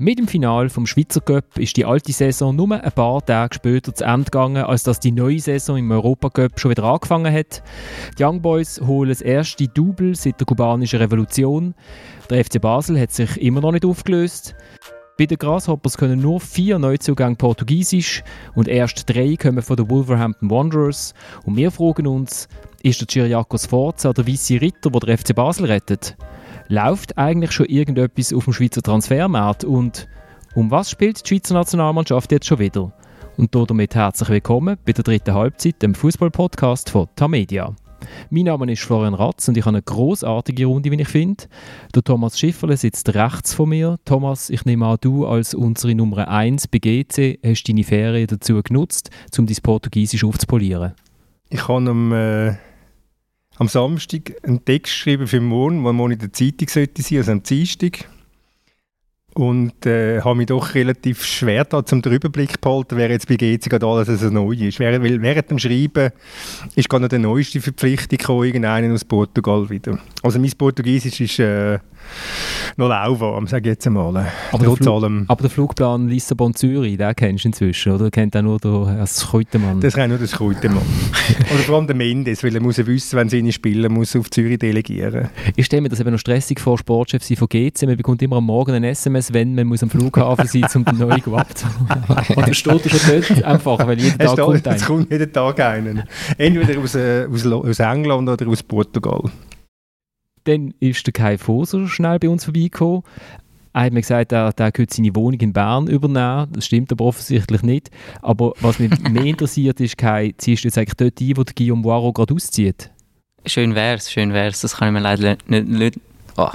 Mit dem Finale vom Schweizer Cup ist die alte Saison nur ein paar Tage später zu Ende gegangen, als dass die neue Saison im Europacup schon wieder angefangen hat. Die Young Boys holen das erste Double seit der kubanischen Revolution. Der FC Basel hat sich immer noch nicht aufgelöst. Bei den Grasshoppers können nur vier Neuzugänge Portugiesisch und erst drei kommen von den Wolverhampton Wanderers. Und wir fragen uns, ist der Chiriakos Forza der weiße Ritter, der der FC Basel rettet? Läuft eigentlich schon irgendetwas auf dem Schweizer Transfermarkt? Und um was spielt die Schweizer Nationalmannschaft jetzt schon wieder? Und damit herzlich willkommen bei der dritten Halbzeit, dem Fußball-Podcast von Tamedia. Mein Name ist Florian Ratz und ich habe eine großartige Runde, wie ich finde. Der Thomas Schifferle sitzt rechts von mir. Thomas, ich nehme an, du als unsere Nummer 1 bei GC hast deine Ferien dazu genutzt, um dein Portugiesisch aufzupolieren. Ich habe am, äh, am Samstag einen Text geschrieben für morgen, der morgen in der Zeitung sollte sein, also am Dienstag und äh, habe mich doch relativ schwer da zum Überblick behalten, wer jetzt bei GC gerade alles so neu ist. Weil während dem Schreiben ist gerade die neueste Verpflichtung gekommen, irgendeinen aus Portugal wieder. Also mein Portugiesisch ist äh, noch lauwarm, sage ich jetzt einmal. Aber, der, Flug, aber der Flugplan Lissabon-Zürich, den kennst du inzwischen, oder? Kennt auch nur der Kreutemann? Das kennt nur der Kreutemann. oder vor allem der Mendes, weil er muss wissen, wenn seine Spieler muss auf Zürich delegieren Ich stelle mir das eben noch stressig vor, Sportchef sein von GC. Man bekommt immer am Morgen ein SMS, wenn man muss am Flughafen sein muss, um den neuen abzuholen. Oder steht er schon dort einfach, weil jeden Tag kommt Es kommt jeden Tag einen. Entweder aus, äh, aus, aus England oder aus Portugal. Dann ist der Kai Foser schnell bei uns vorbeigekommen. Er hat mir gesagt, er, er könnte seine Wohnung in Bern übernehmen. Das stimmt aber offensichtlich nicht. Aber was mich mehr interessiert ist, Kai, ziehst du jetzt eigentlich dort ein, wo der Guillaume Boiro gerade auszieht? Schön wär's, schön wär's. Das kann ich mir leider nicht, nicht oh,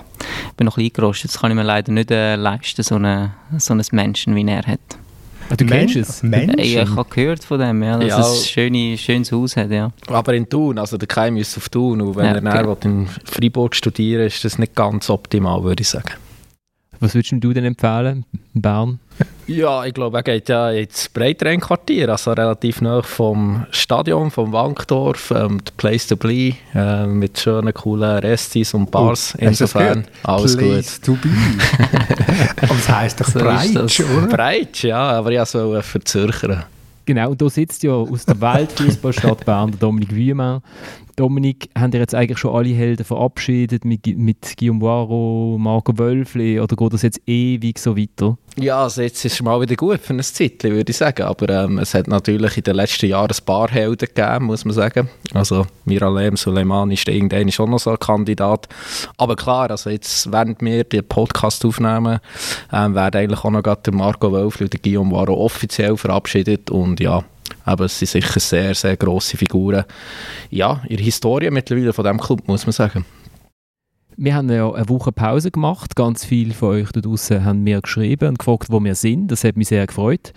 ich bin noch ein eingerostet. Das kann ich mir leider nicht äh, leisten, so, eine, so einen Menschen, wie er hat. Ah, du kennst es? Menschen? Ich, ich habe gehört von dem, ja, dass ja. es ein schöne, schönes Haus hat. Ja. Aber in Thun, also der Keim ist auf Thun und wenn ja, er okay. in Freiburg studieren ist das nicht ganz optimal, würde ich sagen. Was würdest du denn empfehlen, in Bern? Ja, ich glaube, er geht ja ins Breitrenn-Quartier, also relativ nah vom Stadion, vom Wankdorf, ähm, the place to be, äh, mit schönen, coolen Restis und Bars. Oh, Insofern, alles place gut. to be. aber das heisst doch Breitsch, oder? Breitsch, ja, aber ich so für Zürcher. Genau, und da sitzt ja aus der Weltfußballstadt Bern der Dominik Wiemann. Dominik, haben ihr jetzt eigentlich schon alle Helden verabschiedet mit, mit Guillaume Boiro, Marco Wölfli oder geht das jetzt ewig so weiter? Ja, also jetzt ist es mal wieder gut für ein Zeitchen, würde ich sagen. Aber ähm, es hat natürlich in den letzten Jahren ein paar Helden gegeben, muss man sagen. Also Miralem Suleimani ist irgendwann schon noch so ein Kandidat. Aber klar, also jetzt, während wir den Podcast aufnehmen, ähm, werden eigentlich auch noch der Marco Wölfli und Guillaume Boiro offiziell verabschiedet. Und ja, aber es sind sicher sehr, sehr grosse Figuren. Ja, in der Historie mittlerweile von diesem Club, muss man sagen. Wir haben ja eine Woche Pause gemacht. Ganz viele von euch da draußen haben mir geschrieben und gefragt, wo wir sind. Das hat mich sehr gefreut.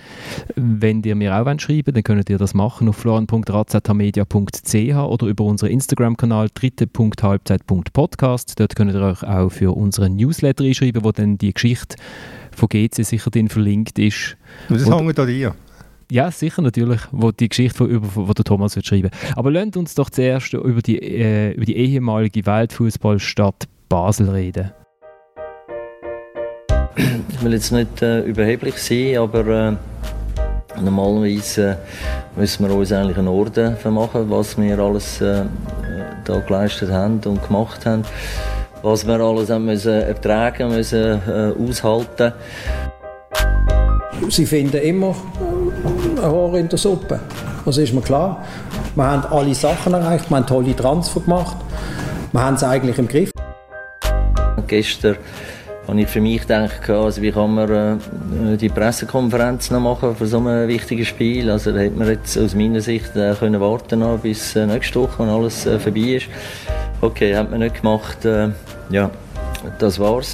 Wenn ihr mir auch schreiben wollt, dann könnt ihr das machen auf florian.razatamedia.ch oder über unseren Instagram-Kanal dritte.halbzeit.podcast. Dort könnt ihr euch auch für unseren Newsletter einschreiben, wo dann die Geschichte von GC sicher drin verlinkt ist. Das hängt an dir. Ja, sicher natürlich, wo die Geschichte von, über, wo der Thomas wird schreiben. Aber lasst uns doch zuerst über die, äh, über die ehemalige Weltfußballstadt Basel reden. Ich will jetzt nicht äh, überheblich sein, aber äh, normalerweise äh, müssen wir uns eigentlich einen Orden vermachen, was wir alles äh, da geleistet haben und gemacht haben, was wir alles haben müssen ertragen müssen, äh, aushalten. Sie finden immer Rohr in der Suppe. Das ist mir klar. Wir haben alle Sachen erreicht, wir haben tolle Transfer gemacht. Wir haben es eigentlich im Griff. Gestern habe ich für mich gedacht, also wie kann man äh, die Pressekonferenz noch machen für so ein wichtiges Spiel. Also da hätte man jetzt aus meiner Sicht äh, können warten noch, bis äh, nächste Woche, wenn alles vorbei ist. Okay, hat man nicht gemacht. Ja, das war's.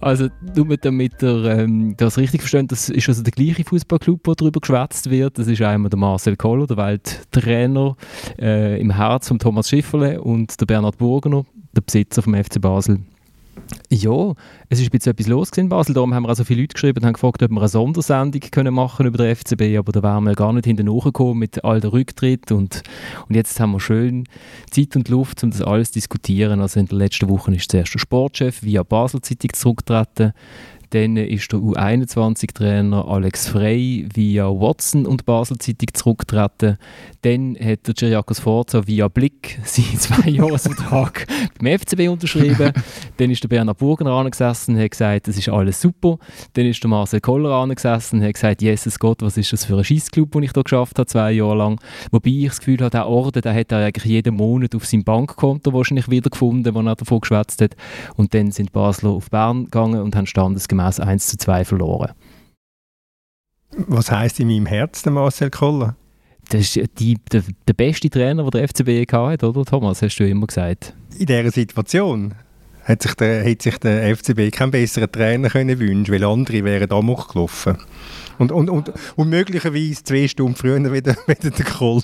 Also, nur damit ihr ähm, das richtig versteht, das ist also der gleiche Fußballclub, wo darüber geschwätzt wird. Das ist einmal der Marcel Koller, der Welttrainer äh, im Herz von Thomas Schifferle und der Bernhard Burgener, der Besitzer vom FC Basel. Ja, es ist bisschen etwas los in Basel. Darum haben wir also viele Leute geschrieben und haben gefragt, ob wir eine Sondersendung können machen über den FCB, aber da wären wir gar nicht hinten gekommen mit all den Rücktritt und, und jetzt haben wir schön Zeit und Luft, um das alles zu diskutieren. Also in der letzten Woche ist zuerst der Sportchef via Basel Zeitung zurückgetreten, dann ist der U21-Trainer Alex Frey via Watson und Basel Zeitung zurückgetreten. Dann hat der Geriakos Forza via Blick seinen Zweijahresvertrag beim FCB unterschrieben. Dann ist der Bernhard Burgener angesessen und hat gesagt, das ist alles super. Dann ist der Marcel Koller angesessen und hat gesagt, Jesus Gott, was ist das für ein Schießclub, den ich hier geschafft habe, zwei Jahre lang. Wobei ich das Gefühl habe, der Orden, den hat er eigentlich jeden Monat auf seinem Bankkonto wahrscheinlich wiedergefunden, wo er davon geschwätzt hat. Und dann sind Basler auf Bern gegangen und haben standesgemäß gemäß 1 zu 2 verloren. Was heißt in meinem Herz der Marcel Koller? Das ist die, der, der beste Trainer, den der FCB hat, oder Thomas, hast du immer gesagt. In dieser Situation hat sich der, hat sich der FCB keinen besseren Trainer können wünschen weil andere wären Amok gelaufen. Und, und, und, und möglicherweise zwei Stunden früher wieder, wieder der Koller.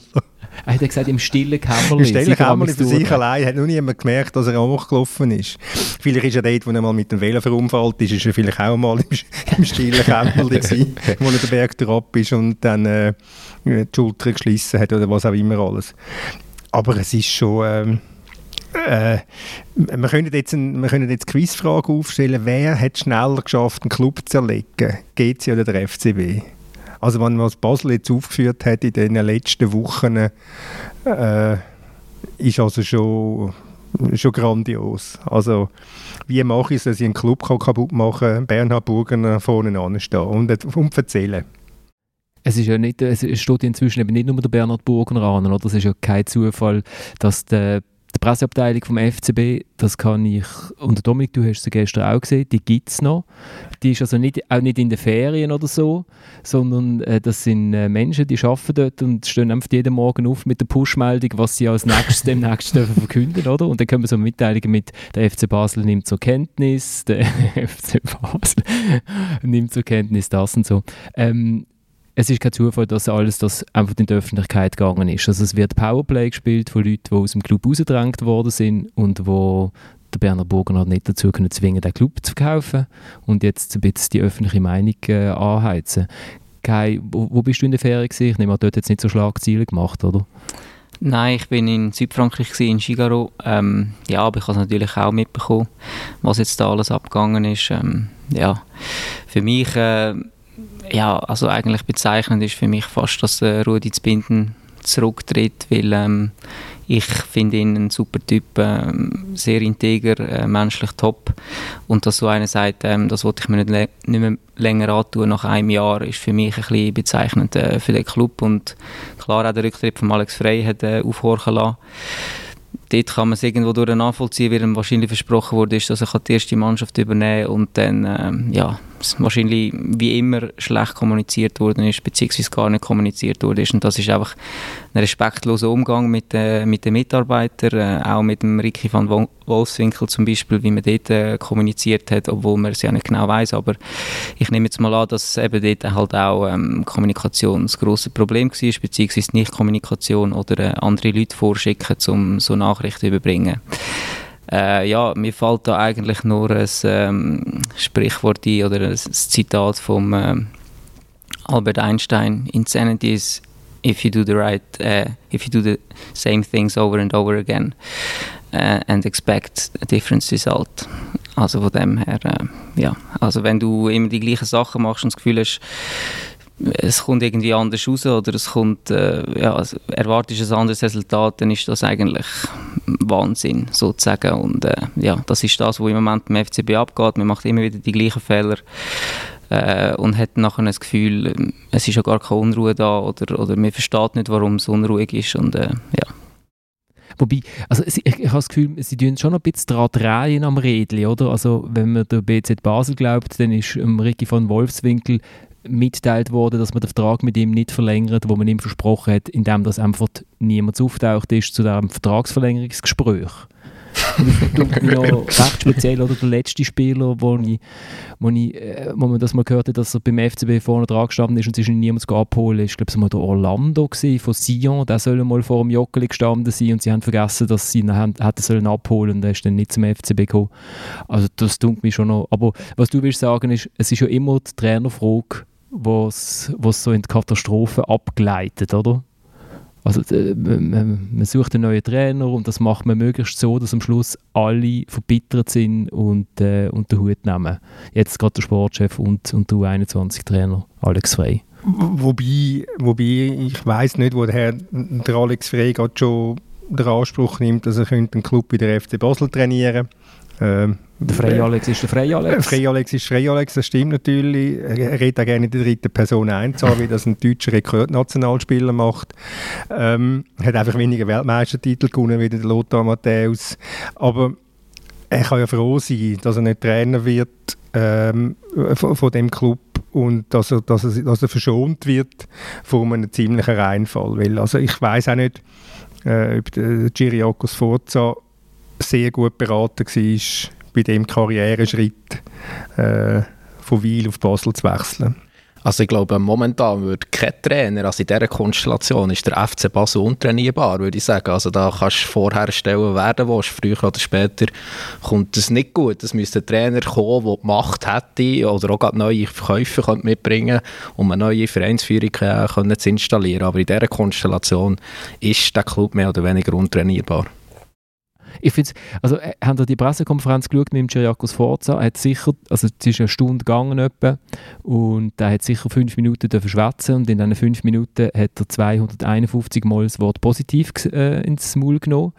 Er hat gesagt, im stillen Kämmerlein. Im stillen Kämmerlein für sich allein. Hat noch niemand gemerkt, dass er auch gelaufen ist. Vielleicht ist er dort, wo er mal mit dem Velo verunfallt ist, ist er vielleicht auch mal im, im stillen Kämmerlein gewesen, wo er den Berg drauf ist und dann äh, die Schulter geschlissen hat oder was auch immer alles. Aber es ist schon... Ähm, äh, wir können jetzt, ein, wir können jetzt Quizfrage aufstellen. Wer hat schneller geschafft, einen Club zu erlegen? GC oder der FCB? Also wenn man Basel jetzt aufgeführt hat in den letzten Wochen, äh, ist also schon, schon grandios. Also wie mache ich es, dass ich einen Club kaputt machen kann, Bernhard Burgener vorne anstehen und, und erzählen. Es ist ja nicht, es steht inzwischen eben nicht nur der Bernhard Burgener an, oder? Es ist ja kein Zufall, dass der die Presseabteilung vom FCB, das kann ich, und Dominik, du hast sie gestern auch gesehen, die gibt es noch. Die ist also nicht, auch nicht in den Ferien oder so, sondern äh, das sind äh, Menschen, die arbeiten dort und stehen einfach jeden Morgen auf mit der Push-Meldung, was sie als nächstes demnächst verkünden, oder? Und dann können wir so Mitteilungen mit, der FC Basel nimmt zur Kenntnis, der FC Basel nimmt zur Kenntnis das und so. Ähm, es ist kein Zufall, dass alles das einfach in die Öffentlichkeit gegangen ist. Also es wird Powerplay gespielt von Leuten, die aus dem Club rausgedrängt worden sind und wo der Berner Burgenland nicht dazu können zwingen, den Club zu verkaufen und jetzt ein bisschen die öffentliche Meinung äh, anheizen. Kai, wo, wo, bist du in der Ferien gewesen? Ich nehme an, dort jetzt nicht so Schlagziele gemacht, oder? Nein, ich bin in Südfrankreich gewesen, in Chigaro. Ähm, ja, aber ich habe natürlich auch mitbekommen, was jetzt da alles abgegangen ist. Ähm, ja, für mich äh, ja, also eigentlich bezeichnend ist für mich fast, dass äh, Rudi Zbinden zurücktritt, weil ähm, ich finde ihn ein super Typ, äh, sehr integer, äh, menschlich top. Und dass so einer sagt, ähm, das wollte ich mir nicht, nicht mehr länger antun nach einem Jahr, ist für mich ein bisschen bezeichnend äh, für den Club. Und klar auch der Rücktritt von Alex Frey hat äh, aufhorchen lassen dort kann man es irgendwo durch nachvollziehen, wie ihm wahrscheinlich versprochen wurde, ist, dass er die erste Mannschaft übernehmen kann. Und dann, ähm, ja, wahrscheinlich wie immer schlecht kommuniziert worden ist, beziehungsweise gar nicht kommuniziert worden ist. Und das ist einfach ein respektloser Umgang mit, äh, mit den Mitarbeitern, äh, auch mit dem Ricky van Wolfswinkel zum Beispiel, wie man dort äh, kommuniziert hat, obwohl man es ja nicht genau weiß, aber ich nehme jetzt mal an, dass eben dort halt auch ähm, Kommunikation ein grosses Problem war, beziehungsweise Nicht-Kommunikation oder äh, andere Leute vorschicken, um so Nachrichten zu überbringen. Äh, ja, mir fällt da eigentlich nur ein ähm, Sprichwort ein oder ein Zitat von ähm, Albert Einstein. Insanity is if you do the right, uh, if you do the same things over and over again uh, and expect a different result. Also von dem her, äh, ja, also wenn du immer die gleichen Sachen machst und das Gefühl hast, es kommt irgendwie anders raus oder es kommt, äh, ja, also erwartest ein anderes Resultat, dann ist das eigentlich Wahnsinn sozusagen und äh, ja, das ist das, was im Moment beim FCB abgeht, man macht immer wieder die gleichen Fehler äh, und hat nachher das Gefühl, es ist ja gar keine Unruhe da oder, oder man versteht nicht, warum es unruhig ist und äh, ja. Wobei, also ich, ich, habe das Gefühl, sie tun schon ein bisschen daran drehen am Rädchen, oder? Also wenn man der BZ Basel glaubt, dann ist ähm, Ricky von Wolfswinkel mitteilt worden, dass man den Vertrag mit ihm nicht verlängert, wo man ihm versprochen hat, indem das einfach niemand auftaucht ist zu diesem Vertragsverlängerungsgespräch. das noch recht speziell, oder der letzte Spieler, wo, ich, wo, ich, äh, wo man das mal gehört hat, dass er beim FCB vorne dran gestanden ist und sich niemand abholen ist, glaube ich, mal der Orlando gewesen, von Sion, der soll mal vor dem Jockeli gestanden sein und sie haben vergessen, dass sie ihn hätten sollen abholen und er ist dann nicht zum FCB gekommen. Also das tut mich schon noch, aber was du willst sagen ist, es ist ja immer die Trainerfrage, was so in die Katastrophe abgleitet, oder? Also äh, man, sucht einen neuen Trainer und das macht man möglichst so, dass am Schluss alle verbittert sind und, äh, und den Hut nehmen. Jetzt gerade der Sportchef und, und der U21-Trainer Alex Frey. Wobei, wobei ich weiß nicht, wo der, der Alex Frey gerade schon den Anspruch nimmt, dass er einen Club bei der FC Basel trainieren könnte ähm, der Frey Alex ist der Frey Alex. Frey Alex ist Frey Alex, das stimmt natürlich. Er redet auch gerne in der dritten Person einzahlen, wie das ein deutscher Rekordnationalspieler macht. Ähm, hat einfach weniger Weltmeistertitel gewonnen wie der Lothar Matthäus. Aber er kann ja froh sein, dass er nicht Trainer wird ähm, von, von, dem Club und dass er, dass, er, dass er verschont wird von einem ziemlichen Reinfall. Weil, also ich weiß auch nicht, äh, ob der Giriakos Forza sehr gut beraten war, bei dem Karriereschritt äh, von Wiel auf Basel zu wechseln. Also ich glaube, momentan würde kein Trainer, also in dieser Konstellation ist der FC Basel untrainierbar, würde ich sagen. Also da kannst du vorher stellen, wer du willst. Früher oder später kommt das nicht gut. Es müsste ein Trainer kommen, der die Macht hätte oder auch neue Verkäufe mitbringen um eine neue Vereinsführung äh, zu installieren. Aber in dieser Konstellation ist der Club mehr oder weniger untrainierbar. Ich finde also äh, haben ihr die Pressekonferenz geschaut mit dem Chiriakos Forza, er hat sicher, also es ist eine Stunde gegangen etwa, und er hat sicher fünf Minuten schwätzen und in diesen fünf Minuten hat er 251 Mal das Wort positiv äh, ins Maul genommen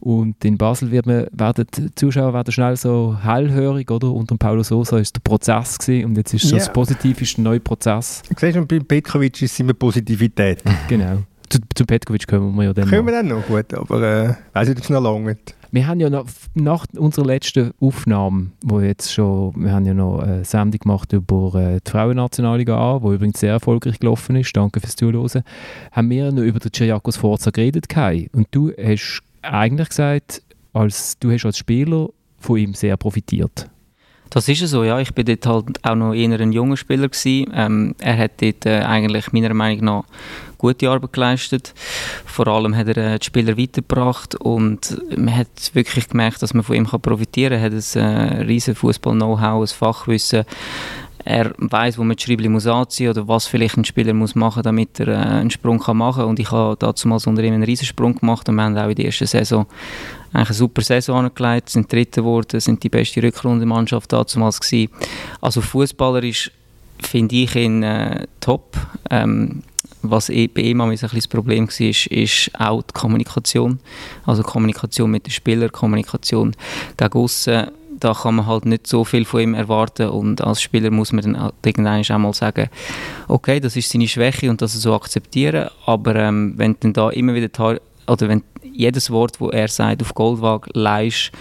und in Basel wird man, werden die Zuschauer werden schnell so hellhörig, oder? Unter Paulo Sosa ist der Prozess gewesen, und jetzt ist so yeah. das Positiv ist der neue Prozess. Siehst du, bei Petkovic ist es immer Positivität. genau. Zu, zu Petkovic kommen wir ja dann Können wir dann noch, gut, aber äh, weiß nicht, ob es noch lange wir haben ja noch, nach unserer letzten Aufnahme, wo jetzt schon, wir haben ja noch eine Sendung gemacht über äh, die Frauennationalliga A, die übrigens sehr erfolgreich gelaufen ist, danke fürs Zuhören, haben wir noch über den Chiriakos Forza geredet, Kai. Und du hast eigentlich gesagt, als, du hast als Spieler von ihm sehr profitiert. Das ist so, ja. Ich bin dort halt auch noch eher ein junger Spieler. Ähm, er hat dort äh, eigentlich meiner Meinung nach gute Arbeit geleistet. Vor allem hat er äh, die Spieler weitergebracht und man hat wirklich gemerkt, dass man von ihm kann profitieren kann. Er hat ein äh, riesen Fußball-Know-how, ein Fachwissen. Er weiß, wo man die Schreibli muss anziehen oder was vielleicht ein Spieler muss machen, damit er äh, einen Sprung kann machen. Und ich habe dazu mal unter ihm einen riesen Sprung gemacht und wir haben auch in der ersten Saison eigentlich eine super Saison angelegt, sind Dritte geworden, sind die beste Rückrundenmannschaft damals gewesen. Also fußballerisch finde ich ihn äh, top. Ähm, was eh, bei ihm ein bisschen das Problem war, ist, ist auch die Kommunikation. Also Kommunikation mit den Spielern, Kommunikation gegen aussen. Da kann man halt nicht so viel von ihm erwarten und als Spieler muss man dann irgendwann auch mal sagen, okay, das ist seine Schwäche und das so akzeptieren, aber ähm, wenn dann da immer wieder, oder wenn jedes Wort, das er sagt, auf Goldwaage leist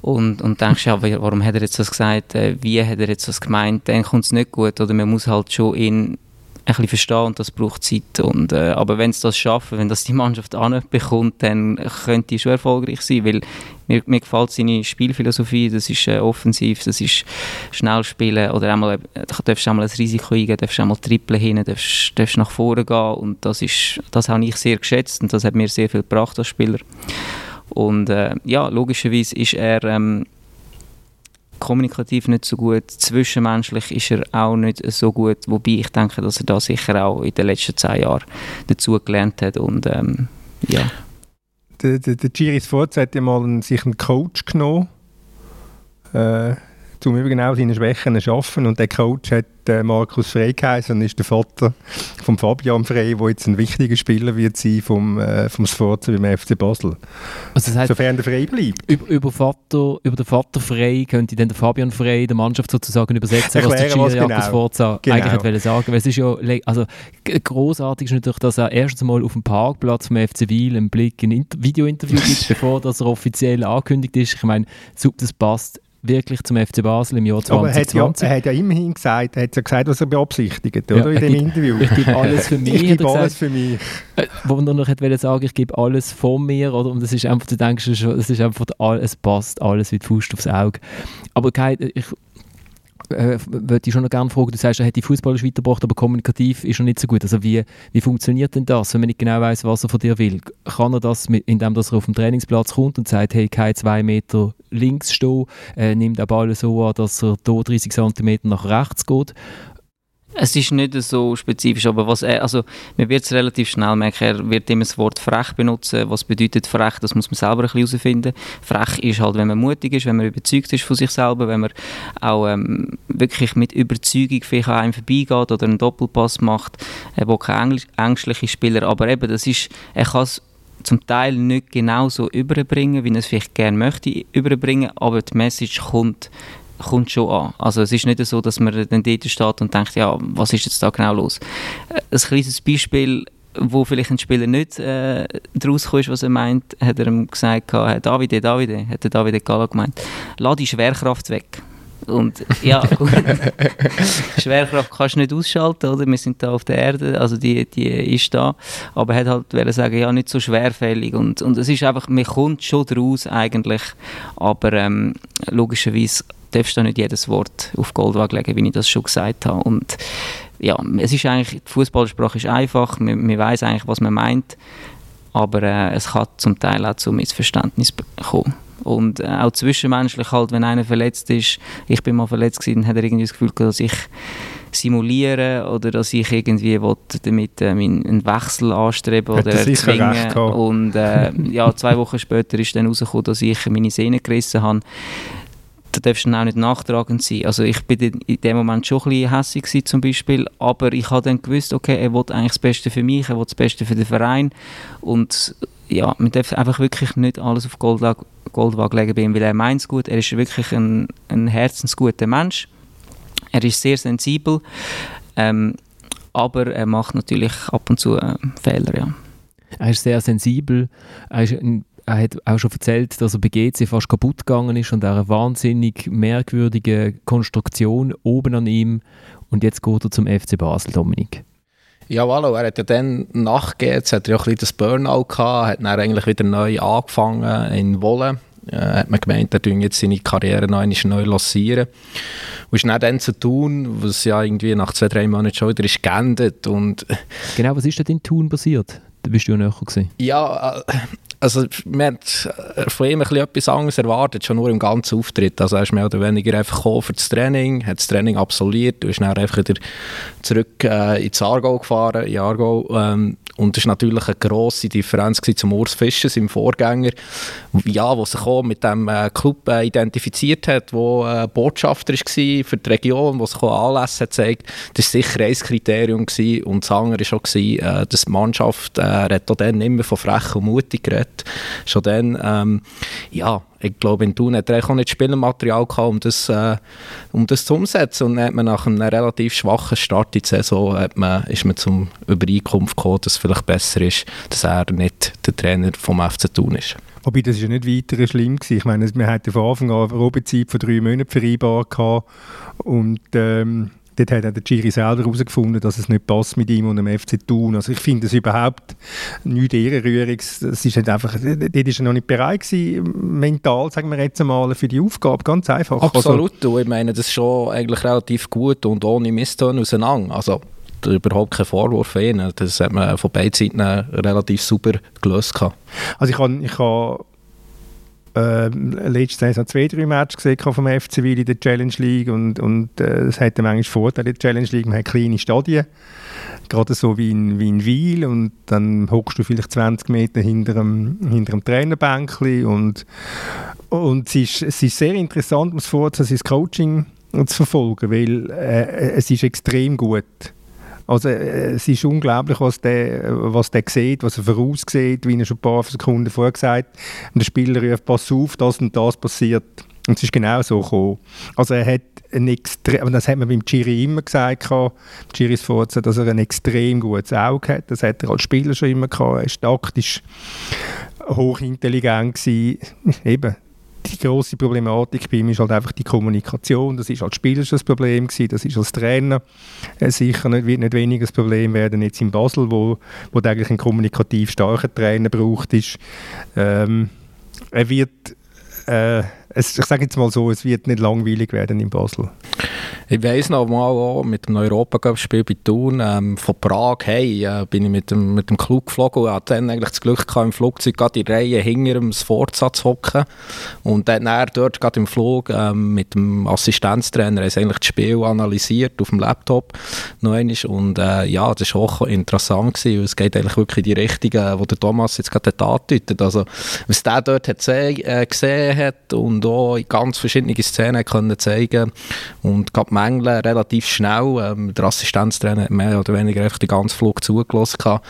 und, und denkst, ja, warum hat er jetzt das gesagt, äh, wie hat er jetzt das gemeint, dann kommt es nicht gut oder? Man muss halt schon ihn bisschen verstehen und das braucht Zeit. Und, äh, aber wenn sie das schaffen, wenn das die Mannschaft anbekommt, dann könnte die schon erfolgreich sein, weil mir, mir gefällt seine Spielphilosophie, das ist äh, offensiv, das ist schnell spielen oder einmal, äh, du darfst einmal ein Risiko eingehen, darfst einmal trippeln hin, darfst, darfst nach vorne gehen und das ist, das habe ich sehr geschätzt und das hat mir sehr viel gebracht als Spieler. Und äh, ja, logischerweise ist er ähm, kommunikativ nicht so gut, zwischenmenschlich ist er auch nicht so gut, wobei ich denke, dass er da sicher auch in den letzten zehn Jahren dazu gelernt hat und ähm, ja. Der, Giris Forza hat ja mal sich einen Coach genommen, äh, um genau seine Schwächen schaffen und der Coach hat äh, Markus Frey geheißen und ist der Vater von Fabian Frey, der jetzt ein wichtiger Spieler wird sein vom, äh, vom Sforza beim FC Basel. Also das heißt, Sofern der Frey bleibt. Über, über, Vater, über den Vater Frey könnte dann der Fabian Frey der Mannschaft sozusagen übersetzen, Erklären, was der Giri genau. Sforza genau. eigentlich wollte sagen. Weil es ist ja, also großartig ist natürlich, dass er erstens mal auf dem Parkplatz vom FC Wiel einen Blick in ein Videointerview gibt, bevor das er offiziell angekündigt ist. Ich meine, das passt wirklich zum FC Basel im Jahr 2020. Aber er hat ja, er hat ja immerhin gesagt, er hat ja gesagt, was er beabsichtigt, oder, ja, in dem Interview. Ich gebe alles für mich. Ich gebe alles für mich. Äh, wo er noch wollte sagen, ich gebe alles von mir, oder? Und das ist einfach, du denkst schon, es ist einfach, es passt alles wie die Faust aufs Auge. Aber Kai, ich äh, würde ich schon noch gerne fragen, du sagst, er hat die Fußballer weitergebracht, aber kommunikativ ist er nicht so gut. Also wie, wie funktioniert denn das, wenn man nicht genau weiß, was er von dir will? Kann er das, mit, indem er auf dem Trainingsplatz kommt und sagt, hey, kein zwei Meter links stehen, äh, nimmt den Ball so an, dass er hier 30 cm nach rechts geht? Es ist nicht so spezifisch, aber was er, also man wird es relativ schnell merken, er wird immer das Wort frech benutzen. Was bedeutet frech? Das muss man selber ein bisschen herausfinden. Frech ist halt, wenn man mutig ist, wenn man überzeugt ist von sich selber, wenn man auch ähm, wirklich mit Überzeugung vielleicht an einem vorbeigeht oder einen Doppelpass macht, äh, wo kein ängstlicher Spieler, aber eben, das ist, er kann es zum Teil nicht genau so überbringen, wie er es vielleicht gerne möchte überbringen, aber die Message kommt kommt schon an. Also es ist nicht so, dass man dann dort steht und denkt, ja, was ist jetzt da genau los? Äh, ein kleines Beispiel, wo vielleicht ein Spieler nicht äh, daraus kommt, was er meint, hat er ihm gesagt, Davide, Davide, hat der Davide Gala gemeint, lass die Schwerkraft weg. Und ja, gut. Schwerkraft kannst du nicht ausschalten, oder? Wir sind da auf der Erde, also die, die ist da. Aber er hat halt sagen, ja, nicht so schwerfällig. Und, und es ist einfach, man kommt schon daraus eigentlich, aber ähm, logischerweise darfst du nicht jedes Wort auf Goldwaage legen, wie ich das schon gesagt habe. Und ja, es ist eigentlich, die Fußballsprache ist einfach, man, man weiß eigentlich, was man meint, aber äh, es kann zum Teil auch zu Missverständnissen kommen. Und äh, auch zwischenmenschlich halt, wenn einer verletzt ist, ich bin mal verletzt gewesen, dann hat er irgendwie das Gefühl, dass ich simuliere oder dass ich irgendwie damit äh, einen Wechsel anstreben oder erzwingen und äh, ja, zwei Wochen später ist dann herausgekommen, dass ich meine Sehne gerissen habe da darfst du auch nicht nachtragend sein. Also ich bin in dem Moment schon ein bisschen hässlich zum Beispiel, aber ich habe dann gewusst, okay, er will eigentlich das Beste für mich, er will das Beste für den Verein und ja, man darf einfach wirklich nicht alles auf Goldwaage legen bei ihm, weil er meint es gut, er ist wirklich ein, ein herzensguter Mensch, er ist sehr sensibel, ähm, aber er macht natürlich ab und zu äh, Fehler, ja. Er ist sehr sensibel, er ist ein er hat auch schon erzählt, dass er bei GC fast kaputt gegangen ist und eine wahnsinnig merkwürdige Konstruktion oben an ihm. Und jetzt geht er zum FC Basel, Dominik. Ja, hallo, er hat ja dann nach GC hat er ja ein bisschen das Burnout gehabt, hat dann eigentlich wieder neu angefangen in Wolle. Äh, hat man gemeint, er tun jetzt seine Karriere noch neu lancieren. Und ist dann, dann zu tun, was ja irgendwie nach zwei, drei Monaten schon wieder ist geendet. Und genau, was ist denn in Thun passiert? Da bist du ja näher gewesen. Ja, äh, also man hat äh, von ihm etwas anderes erwartet, schon nur im ganzen Auftritt. Also er ist mehr oder weniger einfach für das Training, hat das Training absolviert und ist dann einfach wieder zurück äh, ins Aargau gefahren, in Aargau, ähm, und das war natürlich eine grosse Differenz zum Urs Fischer, seinem Vorgänger, ja, der sich auch mit dem äh, Club äh, identifiziert hat, der äh, Botschafter war für die Region, der sich auch Anlässe zeigt. Das war sicher ein Kriterium gewesen. und das andere war auch, dass die Mannschaft, äh, hat auch dann immer von frech und mutig geredet. Schon dann, ähm, ja, ich glaube, in Thun hat er auch nicht Spielmaterial gehabt, um das, äh, um das zu umsetzen. Und dann hat man nach einem relativ schwachen Start in die Saison hat man, ist man zum Übereinkunft gekommen, dass es vielleicht besser ist, dass er nicht der Trainer vom FC Thun ist. Wobei, das ja nicht weiter schlimm gewesen. Ich meine, wir hatten von Anfang an eine Probezeit von drei Monaten vereinbart und ähm dort hat auch der Giri selber herausgefunden, dass es nicht passt mit ihm und dem FC Thun. Also ich finde es überhaupt nichts Ehrenrühriges. Es ist halt einfach, dort ist er noch nicht bereit gewesen, mental, sagen wir jetzt einmal, für die Aufgabe. Ganz einfach. Also Absolut. Also, ich meine, das ist schon eigentlich relativ gut und ohne Misston auseinander. Also überhaupt kein Vorwurf für ihn. Das hat man von beiden Seiten relativ super gelöst. Also ich habe ich habe äh, letzte Saison zwei, drei Matches gesehen vom FC Wil in der Challenge League und, und äh, es hat manchmal Vorteile in der Challenge League, man hat kleine Stadien, gerade so wie in, wie in Wiel und dann hockst du vielleicht 20 Meter hinter einem, hinter einem Trainerbänkchen und, und es, ist, es ist sehr interessant, um es vorzunehmen, sein Coaching zu verfolgen, weil äh, es ist extrem gut. ist also äh, es ist unglaublich, was der, was der sieht, was er voraussieht, wie er schon ein paar Sekunden vorher gesagt hat. Der Spieler ruft, pass auf, das und das passiert. Und es ist genau so gekommen. Also er hat extrem, das hat man beim Chiri immer gesagt, Chiris Forza, dass er ein extrem gutes Auge hat. Das hat er als Spieler schon immer gehabt. Er war taktisch hochintelligent gewesen. Eben, die grosse Problematik bei ihm ist halt einfach die Kommunikation. Das ist als Spieler schon das Problem gewesen, das ist als Trainer äh, sicher nicht, wird nicht weniger das Problem werden jetzt in Basel, wo, wo eigentlich ein kommunikativ starker Trainer braucht ist. Ähm, er wird äh, es, ich sage jetzt mal so, es wird nicht langweilig werden in Basel. Ich weiss noch mal auch, mit dem Europacup-Spiel bei Thun ähm, von Prag, hey, äh, bin ich mit dem, mit dem Klug geflogen und hatte dann eigentlich das Glück gehabt, im Flugzeug gerade die Reihe hinter dem Sforza zu hocken und dann er dort gerade im Flug ähm, mit dem Assistenztrainer eigentlich das Spiel analysiert auf dem Laptop noch einmal. und äh, ja, das war auch interessant gewesen, es geht eigentlich wirklich in die Richtung, äh, wo der Thomas jetzt gerade andeutet. Also, was der dort hat äh, gesehen hat und auch in ganz verschiedene Szenen können zeigen und gerade Mängel relativ schnell. Ähm, der Assistenztrainer mehr oder weniger einfach den ganzen Flug zugelassen. Also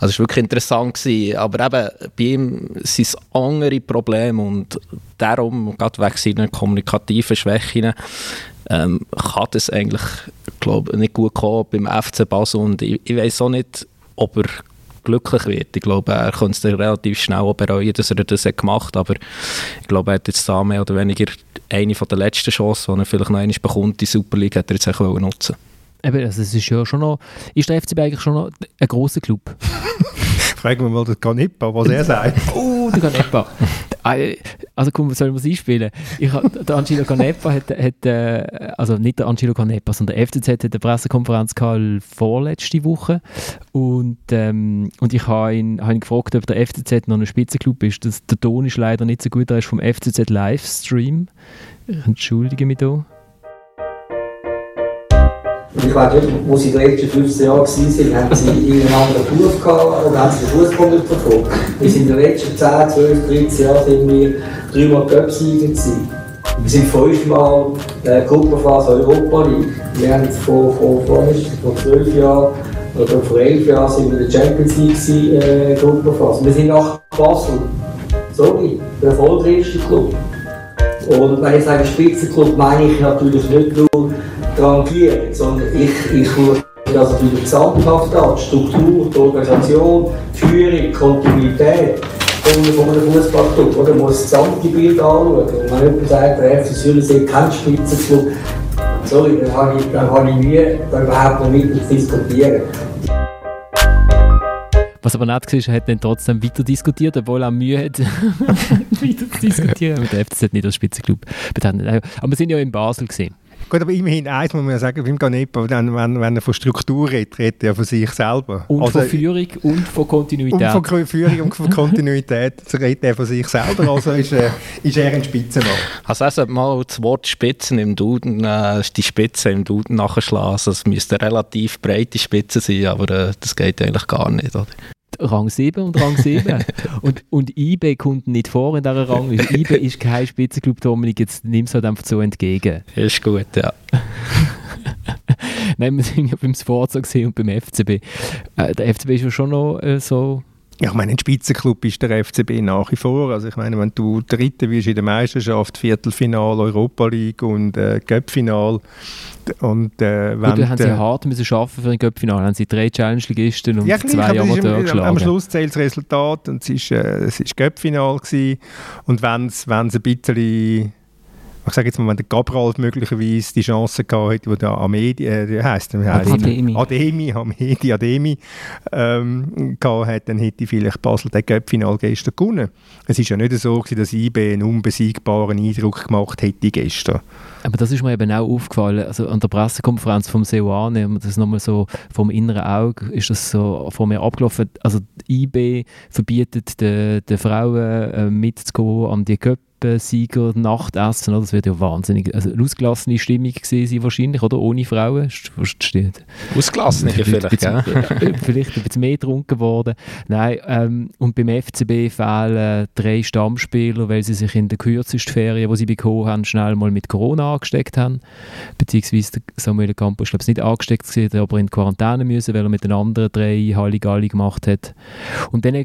es war wirklich interessant. Gewesen. Aber eben, bei ihm sind es andere Probleme und darum, gerade wegen seiner kommunikativen Schwächen, ähm, kann das eigentlich glaub, nicht gut kommen beim FC Basel und ich, ich weiß auch nicht, ob er glücklich wird. Ich glaube, er könnte es relativ schnell auch bereuen, dass er das hat gemacht hat, aber ich glaube, er hat jetzt da mehr oder weniger eine von der letzten Chancen, die er vielleicht noch einmal bekommt, die Super League, hat er jetzt auch nutzen Eben, also es ist ja schon noch, ist der FCB eigentlich schon noch ein grosser Club? Fragen wir mal den Canepa, was er sagt. oh, der Canepa. Also komm, was sollen wir einspielen? Ich, der Angelo Canepa hat, hat äh, also nicht der Angelo Canepa, sondern der FCZ hat eine Pressekonferenz gehabt vorletzte Woche und, ähm, und ich habe ihn, hab ihn gefragt, ob der FCZ noch ein Spitzenclub ist. Das, der Ton ist leider nicht so gut, er ist vom FCZ Livestream. Entschuldige mich da. Und ich weiß nicht, wo sie den letzten 15 Jahren waren, haben sie einen anderen Beruf gehabt oder haben sie den Fußball nicht verfolgt. Wir sind in den letzten 10, 12, 13 Jahren sind wir dreimal Cup-Sieger gewesen. Wir sind fünfmal äh, Gruppenphase Europa League. Wir haben vor, vor, vor, vor 12 Jahren oder vor 11 Jahren sind wir in der Champions League äh, Gruppenphase. Wir sind nach Basel. Sorry, der erfolgreichste Club. Und wenn ich sage Spitzenclub, meine ich natürlich nicht nur rangieren, sondern ich, ich schaue das natürlich gesamthaft an. Die Struktur, die Organisation, die Führung, die Kontinuität von einem Fußballclub. Oder? Man muss das gesamte Bild anschauen. Und wenn jemand sagt, der FC Zürich kein Spitzenclub, sorry, dann habe ich, dann habe ich Mühe, da überhaupt noch mit zu diskutieren. Was aber nett war, er hat dann trotzdem weiter diskutiert, obwohl er Mühe hat, weiter zu diskutieren. Mit der FCZ nicht als Spitzenclub. Aber wir sind ja in Basel gesehen. Gut, aber immerhin eins muss man ja sagen, beim Ganepa, wenn, wenn, wenn er von Struktur redet, redet er von sich selber. Und also, von Führung und von Kontinuität. Und von Führung und von Kontinuität redet er von sich selber, also ist, äh, ist er ein Spitzenmann. Also er mal das Wort Spitzen im Duden, äh, die Spitze im Duden nachschlagen, also es müsste eine relativ breite Spitze sein, aber äh, das geht eigentlich gar nicht, oder? Rang 7 und Rang 7. und, und IB kommt nicht vor in dieser Rang. IB ist kein Spitzenclub, Dominik, jetzt nimm es halt einfach so entgegen. Ist gut, ja. Nein, wir sind ja beim Sforza und beim FCB. Äh, der FCB ist ja schon noch äh, so ja, ich meine, ein Spitzenklub ist der FCB nach wie vor. Also ich meine, wenn du Dritter wirst in der Meisterschaft, Viertelfinal, Europa League und äh, Cup-Final und äh, wenn... Gut, haben sie hart müssen schaffen für ein Cup-Final. Haben sie drei Challenge-Ligisten und ja, zwei Amateure geschlagen. Am Schluss zählt das Resultat und es war äh, Cup-Final und wenn es ein bisschen ich sage jetzt mal, wenn der Cabral möglicherweise die Chance gehabt hätte, wo der Amedi, äh, wie heisst der? Ademi. Ademi, Amedi, Ademi ähm, gehabt hat, dann hätte vielleicht Basel den Cup-Final gestern gewonnen. Es war ja nicht so, gewesen, dass IB einen unbesiegbaren Eindruck gemacht hätte gestern. Aber das ist mir eben auch aufgefallen, also an der Pressekonferenz vom Seoane, das nochmal so vom inneren Auge, ist das so vor mir abgelaufen, also die IB verbietet den, den Frauen äh, mitzugehen an die Cup Sieger Nachtessen, das wird ja wahnsinnig, also eine ausgelassene Stimmung gesehen sie wahrscheinlich, oder? Ohne Frauen. Ausgelassene vielleicht, ja. vielleicht ein bisschen mehr getrunken worden. Nein, ähm, und beim FCB fehlen drei Stammspieler, weil sie sich in der kürzesten Ferien, die sie bekommen haben, schnell mal mit Corona angesteckt haben, beziehungsweise Samuel Campos, ich glaube, nicht angesteckt gewesen, aber in Quarantäne müssen, weil er mit den anderen drei Halligalli gemacht hat. Und dann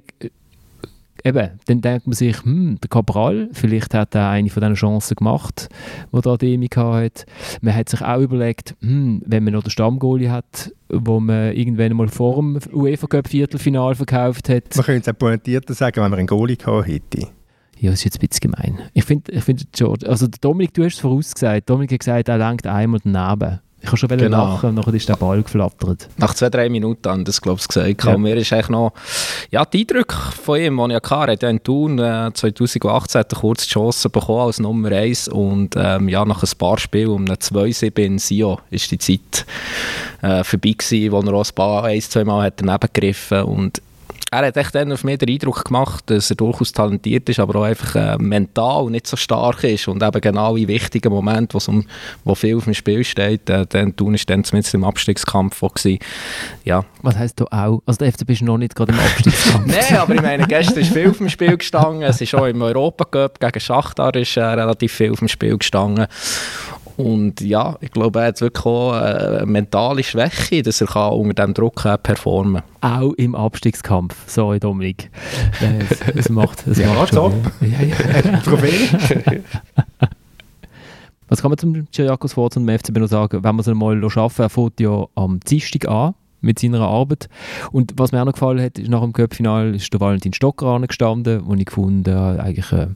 eben, dann denkt man sich, hm, der Cabral, vielleicht hat er eine von diesen Chancen gemacht, die der Ademi hat. Man hat sich auch überlegt, hm, wenn man noch den Stammgoalie hat, wo man irgendwann mal vor dem UEFA Cup Viertelfinal verkauft hat. Man könnte es auch pointierter sagen, wenn man einen Goalie gehabt hätte. Ja, das ist jetzt ein bisschen gemein. Ich finde, ich find, also Dominik, du hast es vorausgesagt. Dominik hat gesagt, er lenkt einmal daneben. Ich habe schon genau. lachen und nachher ist der Ball geflattert. Nach zwei, drei Minuten haben das, glaube ich, gesagt. Ja. mir ist eigentlich noch, ja, die Eindrücke von ihm, die ich hatte, er hat in Thun äh, 2018 eine kurze Chance bekommen als Nummer 1 und ähm, ja, nach ein paar Spielen um eine 2-7 in Sio ist die Zeit äh, vorbei gewesen, wo er auch ein paar, ein, zwei Mal daneben gegriffen und er hat echt dann auf mich den Eindruck gemacht, dass er durchaus talentiert ist, aber auch einfach äh, mental nicht so stark ist und eben genau in wichtigen Momenten, um, wo viel auf dem Spiel steht, äh, dann tun ist dann zumindest im Abstiegskampf gewesen. Ja. Was heisst du auch? Also der FCB ist noch nicht gerade im Abstiegskampf. Nein, aber ich meine, gestern ist viel auf dem Spiel gestanden, es ist auch im Europacup gegen Schachtar ist äh, relativ viel auf dem Spiel gestanden und ja, ich glaube, er hat wirklich auch eine mentale Schwäche, dass er unter diesem Druck performen kann. Auch im Abstiegskampf. Sorry, Dominik. Es, macht, es ja, macht schon. Ja, ja. Was kann man zum Geriakos vor zum FCB noch sagen? Wenn wir es einmal schaffen, er fängt ja am Dienstag an mit seiner Arbeit. Und was mir auch noch gefallen hat, ist nach dem Cup-Final ist der Valentin Stocker gestanden, wo ich gefunden habe, eigentlich äh,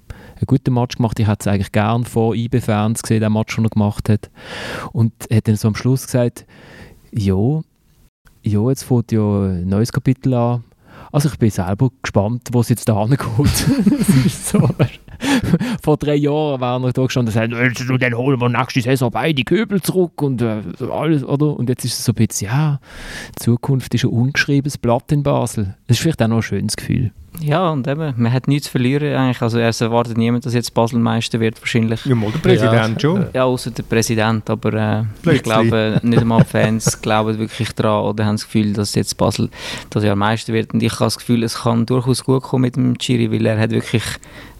einen guten Match gemacht. Ich hätte es eigentlich gern vor IB-Fans gesehen, den Match, den er gemacht hat. Und er hat dann so am Schluss gesagt, ja, ja, jetzt fängt ja ein neues Kapitel an. Also ich bin selber gespannt, wo es jetzt da hingeht. so, vor drei Jahren waren wir da gestanden und gesagt, und dann holen wir nächste Saison beide Köbel zurück und äh, alles, oder? Und jetzt ist es so ein bisschen, ja, die Zukunft ist ein ungeschriebenes Blatt in Basel. Das ist vielleicht auch noch ein schönes Gefühl. Ja, und eben, man hat nichts zu verlieren eigentlich. Also erst erwartet niemand, dass jetzt Basel Meister wird, wahrscheinlich. Ja, mal der Präsident ja, schon. Ja, außer der Präsident, aber äh, ich glaube, nicht einmal Fans glauben wirklich daran oder haben das Gefühl, dass jetzt Basel das Jahr Meister wird. Und ich habe das Gefühl, es kann durchaus gut kommen mit dem Chiri, weil er hat wirklich,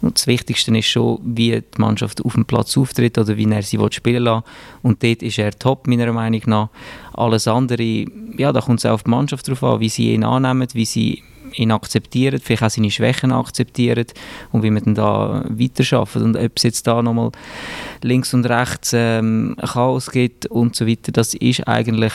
das Wichtigste ist schon, wie die Mannschaft auf dem Platz auftritt oder wie er sie spielen will. Und dort ist er top, meiner Meinung nach. Alles andere, ja, da kommt es auch auf die Mannschaft drauf an, wie sie ihn annehmen, wie sie ihn akzeptieren, vielleicht auch seine Schwächen akzeptieren und wie man dann da weiterarbeitet und ob es jetzt da nochmal links und rechts ähm, Chaos gibt und so weiter, das ist eigentlich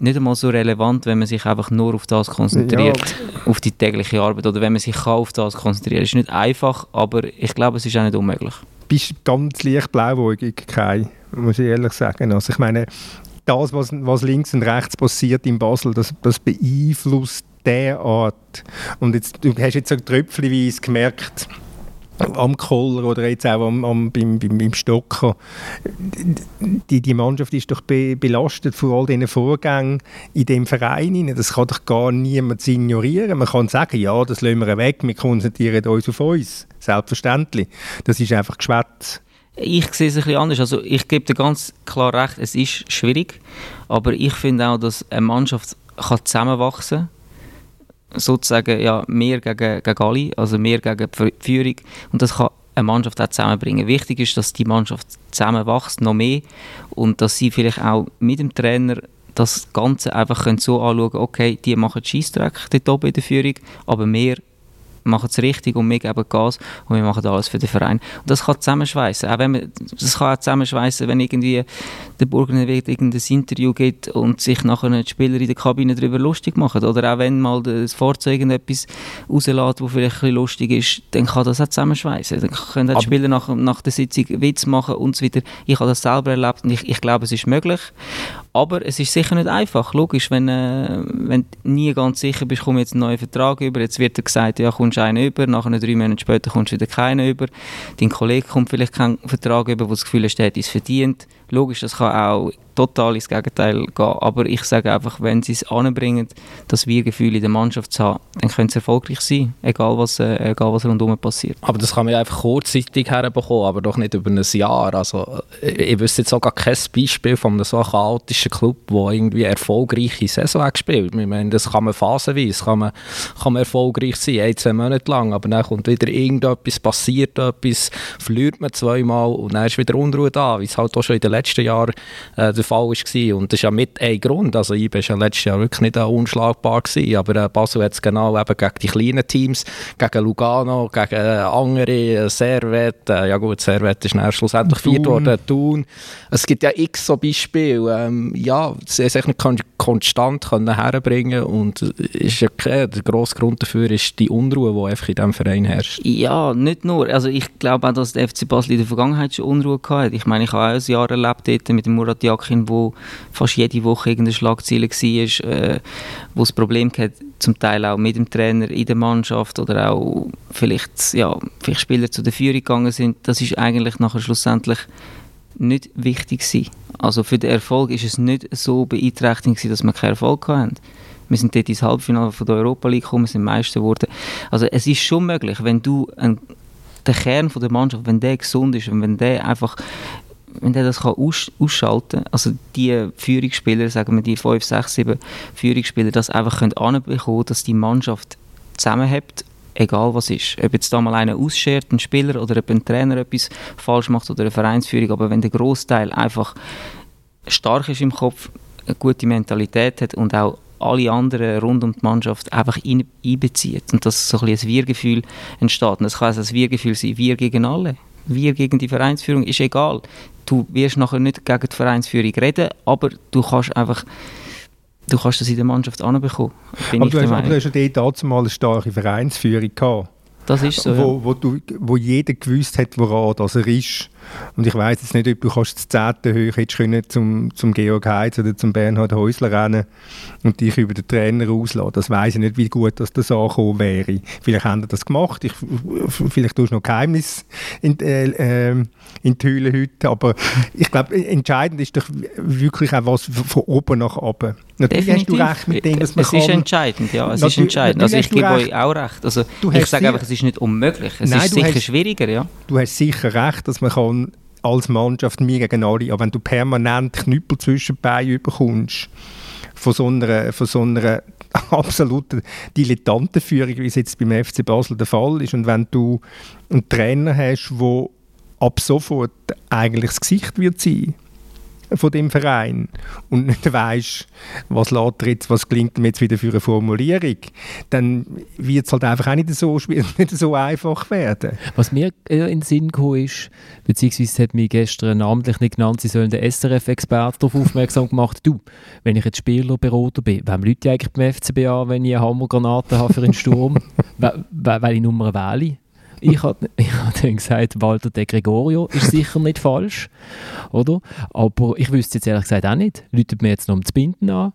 nicht einmal so relevant, wenn man sich einfach nur auf das konzentriert, ja. auf die tägliche Arbeit oder wenn man sich auf das konzentriert. Es ist nicht einfach, aber ich glaube, es ist auch nicht unmöglich. Bist ganz leicht blauäugig, Kai, muss ich ehrlich sagen. Also ich meine, das, was, was links und rechts passiert in Basel, das, das beeinflusst derart. Und jetzt, du hast jetzt so tröpfchenweise gemerkt, am Koller oder jetzt auch am, am, beim, beim, beim Stocker. Die, die Mannschaft ist doch be, belastet von all diesen Vorgängen in dem Verein. Das kann doch gar niemand ignorieren. Man kann sagen, ja, das lassen wir weg, wir konzentrieren uns auf uns. Selbstverständlich. Das ist einfach Geschwätz. Ich sehe es ein bisschen anders. Also ich gebe dir ganz klar recht, es ist schwierig, aber ich finde auch, dass eine Mannschaft kann zusammenwachsen kann sozusagen ja, mehr gegen, gegen alle, also mehr gegen die Führung. Und das kann eine Mannschaft auch zusammenbringen. Wichtig ist, dass die Mannschaft zusammenwächst, noch mehr. Und dass sie vielleicht auch mit dem Trainer das Ganze einfach können so anschauen okay, die machen Scheissdreck dort oben in der Führung, aber mehr machen es richtig und wir geben Gas und wir machen alles für den Verein. Und das kann zusammenschweißen. Auch wenn man, das kann auch zusammenschweißen, wenn irgendwie der Burgener irgendein Interview gibt und sich nachher die Spieler in der Kabine darüber lustig machen. Oder auch wenn mal das Fahrzeug irgendetwas rauslässt, das vielleicht ein bisschen lustig ist, dann kann das auch zusammenschweißen. Dann können die Spieler nach, nach der Sitzung Witz machen und so weiter. Ich habe das selber erlebt und ich, ich glaube, es ist möglich. Aber es ist sicher nicht einfach. Logisch, wenn, äh, wenn du nie ganz sicher bist, komm jetzt einen neuen Vertrag über. Jetzt wird dir gesagt, ja, kommst einen über, nachher drei Monate später kommst du wieder keinen über. Dein Kollege kommt vielleicht keinen Vertrag über, wo das Gefühl hast, der hat es verdient. Logisch, das kann auch total ins Gegenteil gehen. Aber ich sage einfach, wenn sie es anbringen, das Wir-Gefühl in der Mannschaft zu haben, dann können sie erfolgreich sein, egal was, äh, egal was rundherum passiert. Aber das kann man ja einfach kurzzeitig herbekommen, aber doch nicht über ein Jahr. Also, ich, ich wüsste jetzt auch gar kein Beispiel von einem so chaotischen Club, der irgendwie erfolgreiche Saison hat gespielt. Ich meine, das kann man phasenweise, kann man, kann man erfolgreich sein, ein, zwei Monate lang, aber dann kommt wieder irgendetwas, passiert etwas, verliert man zweimal und dann ist wieder Unruhe da, wie es halt auch schon in den letzten Jahren äh, der Fall war. Und das ist ja mit ein Grund. Also IB war ja letztes Jahr wirklich nicht unschlagbar gewesen, aber äh, Basel hat es genau eben gegen die kleinen Teams, gegen Lugano, gegen äh, andere, äh, Servet, ja gut, Servet ist dann schlussendlich viert worden, Thun. Es gibt ja x so Beispiele. Ähm, ja, sie haben sich nicht kon konstant können herbringen und ist ja okay, der grosse Grund dafür ist die Unruhe, die einfach in diesem Verein herrscht. Ja, nicht nur. Also ich glaube auch, dass der FC Basel in der Vergangenheit schon Unruhe hatte. Ich meine, ich habe auch ein Jahr erlebt dort mit dem Murat Yakin, wo fast jede Woche irgendeine Schlagzeile war, äh, wo das Problem hatte, zum Teil auch mit dem Trainer in der Mannschaft oder auch vielleicht, ja, vielleicht Spieler zu der Führung gegangen sind. Das ist eigentlich nachher schlussendlich nicht wichtig gewesen. Also für den Erfolg ist es nicht so beeinträchtigend gewesen, dass wir keinen Erfolg hatten. Wir sind dort ins Halbfinale von der Europa League gekommen, sind Meister geworden. Also es ist schon möglich, wenn du ein, der Kern von der Mannschaft, wenn der gesund ist und wenn der einfach wenn der das kann aus, ausschalten kann, also die Führungsspieler, sagen wir die 5, 6, 7 Führungsspieler, das einfach können anbekommen, dass die Mannschaft zusammenhält, egal was ist. Ob jetzt da mal einer ausschert, ein Spieler, oder ob ein Trainer etwas falsch macht oder eine Vereinsführung, aber wenn der Großteil einfach stark ist im Kopf, eine gute Mentalität hat und auch alle anderen rund um die Mannschaft einfach ein, einbezieht und dass so ein, ein Wir-Gefühl entsteht. Und das kann also ein Wir-Gefühl sein, wir gegen alle, wir gegen die Vereinsführung, ist egal. Du wirst nachher nicht gegen die Vereinsführung reden, aber du kannst einfach du kannst das in der Mannschaft anbekommen. Aber du, hast, aber du hast ja dort mal eine starke Vereinsführung gehabt. Das ist so, wo, ja. wo, du, wo jeder gewusst hat, woran das er ist. Und ich weiß jetzt nicht, ob du kannst das zehnte hättest können zum, zum Georg Heitz oder zum Bernhard Häusler rennen und dich über den Trainer auslassen. Das weiß ich nicht, wie gut das, das angekommen wäre. Vielleicht haben sie das gemacht. Ich, vielleicht tust du noch Geheimnis in, äh, äh, in die Höhle heute. Aber ich glaube, entscheidend ist doch wirklich auch was von oben nach unten. Natürlich Definitiv. hast du recht mit dem, dass man Es ist entscheidend, ja. Es ist entscheidend. Also ich gebe euch auch recht. Also ich sage einfach, es ist nicht unmöglich. Es Nein, ist sicher hast, schwieriger, ja. Du hast sicher recht, dass man kann als Mannschaft mir gegen alle, aber wenn du permanent Knüppel zwischen die Beine bekommst, von so einer, von so einer absoluten Dilettantenführung, wie es jetzt beim FC Basel der Fall ist, und wenn du einen Trainer hast, der ab sofort eigentlich das Gesicht wird sein von dem Verein und nicht weißt, was lädt jetzt, was klingt mir jetzt wieder für eine Formulierung, dann wird es halt einfach auch nicht so, nicht so einfach werden. Was mir in den Sinn gekommen ist, beziehungsweise hat mich gestern namentlich nicht genannt, sie sollen den SRF-Experte darauf aufmerksam gemacht, du, wenn ich jetzt Spielerberater bin, wem Leute eigentlich beim FCB an, wenn ich eine Hammergranate habe für einen Sturm, weil ich Nummer wähle? Ich habe ich hab dann gesagt, Walter de Gregorio ist sicher nicht falsch, oder? Aber ich wüsste jetzt ehrlich gesagt auch nicht. Läutet mir jetzt noch um das Binden an?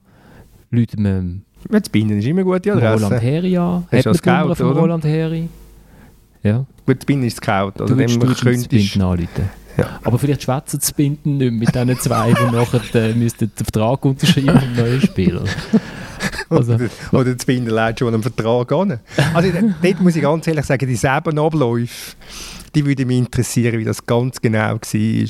Läutet mir... Das Binden ist immer gut, ja. Roland Heri an? Hat man die von Roland Heri? Ja. Gut, das Binden ist Scout. Also du würdest, du das Binden anrufen. Ja. Aber vielleicht schwätzen das Binden nicht mit diesen zwei, die nachher äh, müssten den Vertrag unterschreiben mit neuen Spielern. Also. oder, das leidet schon einen Vertrag an. Also dort muss ich ganz ehrlich sagen, die selben Abläufe, die würde mich interessieren, wie das ganz genau war.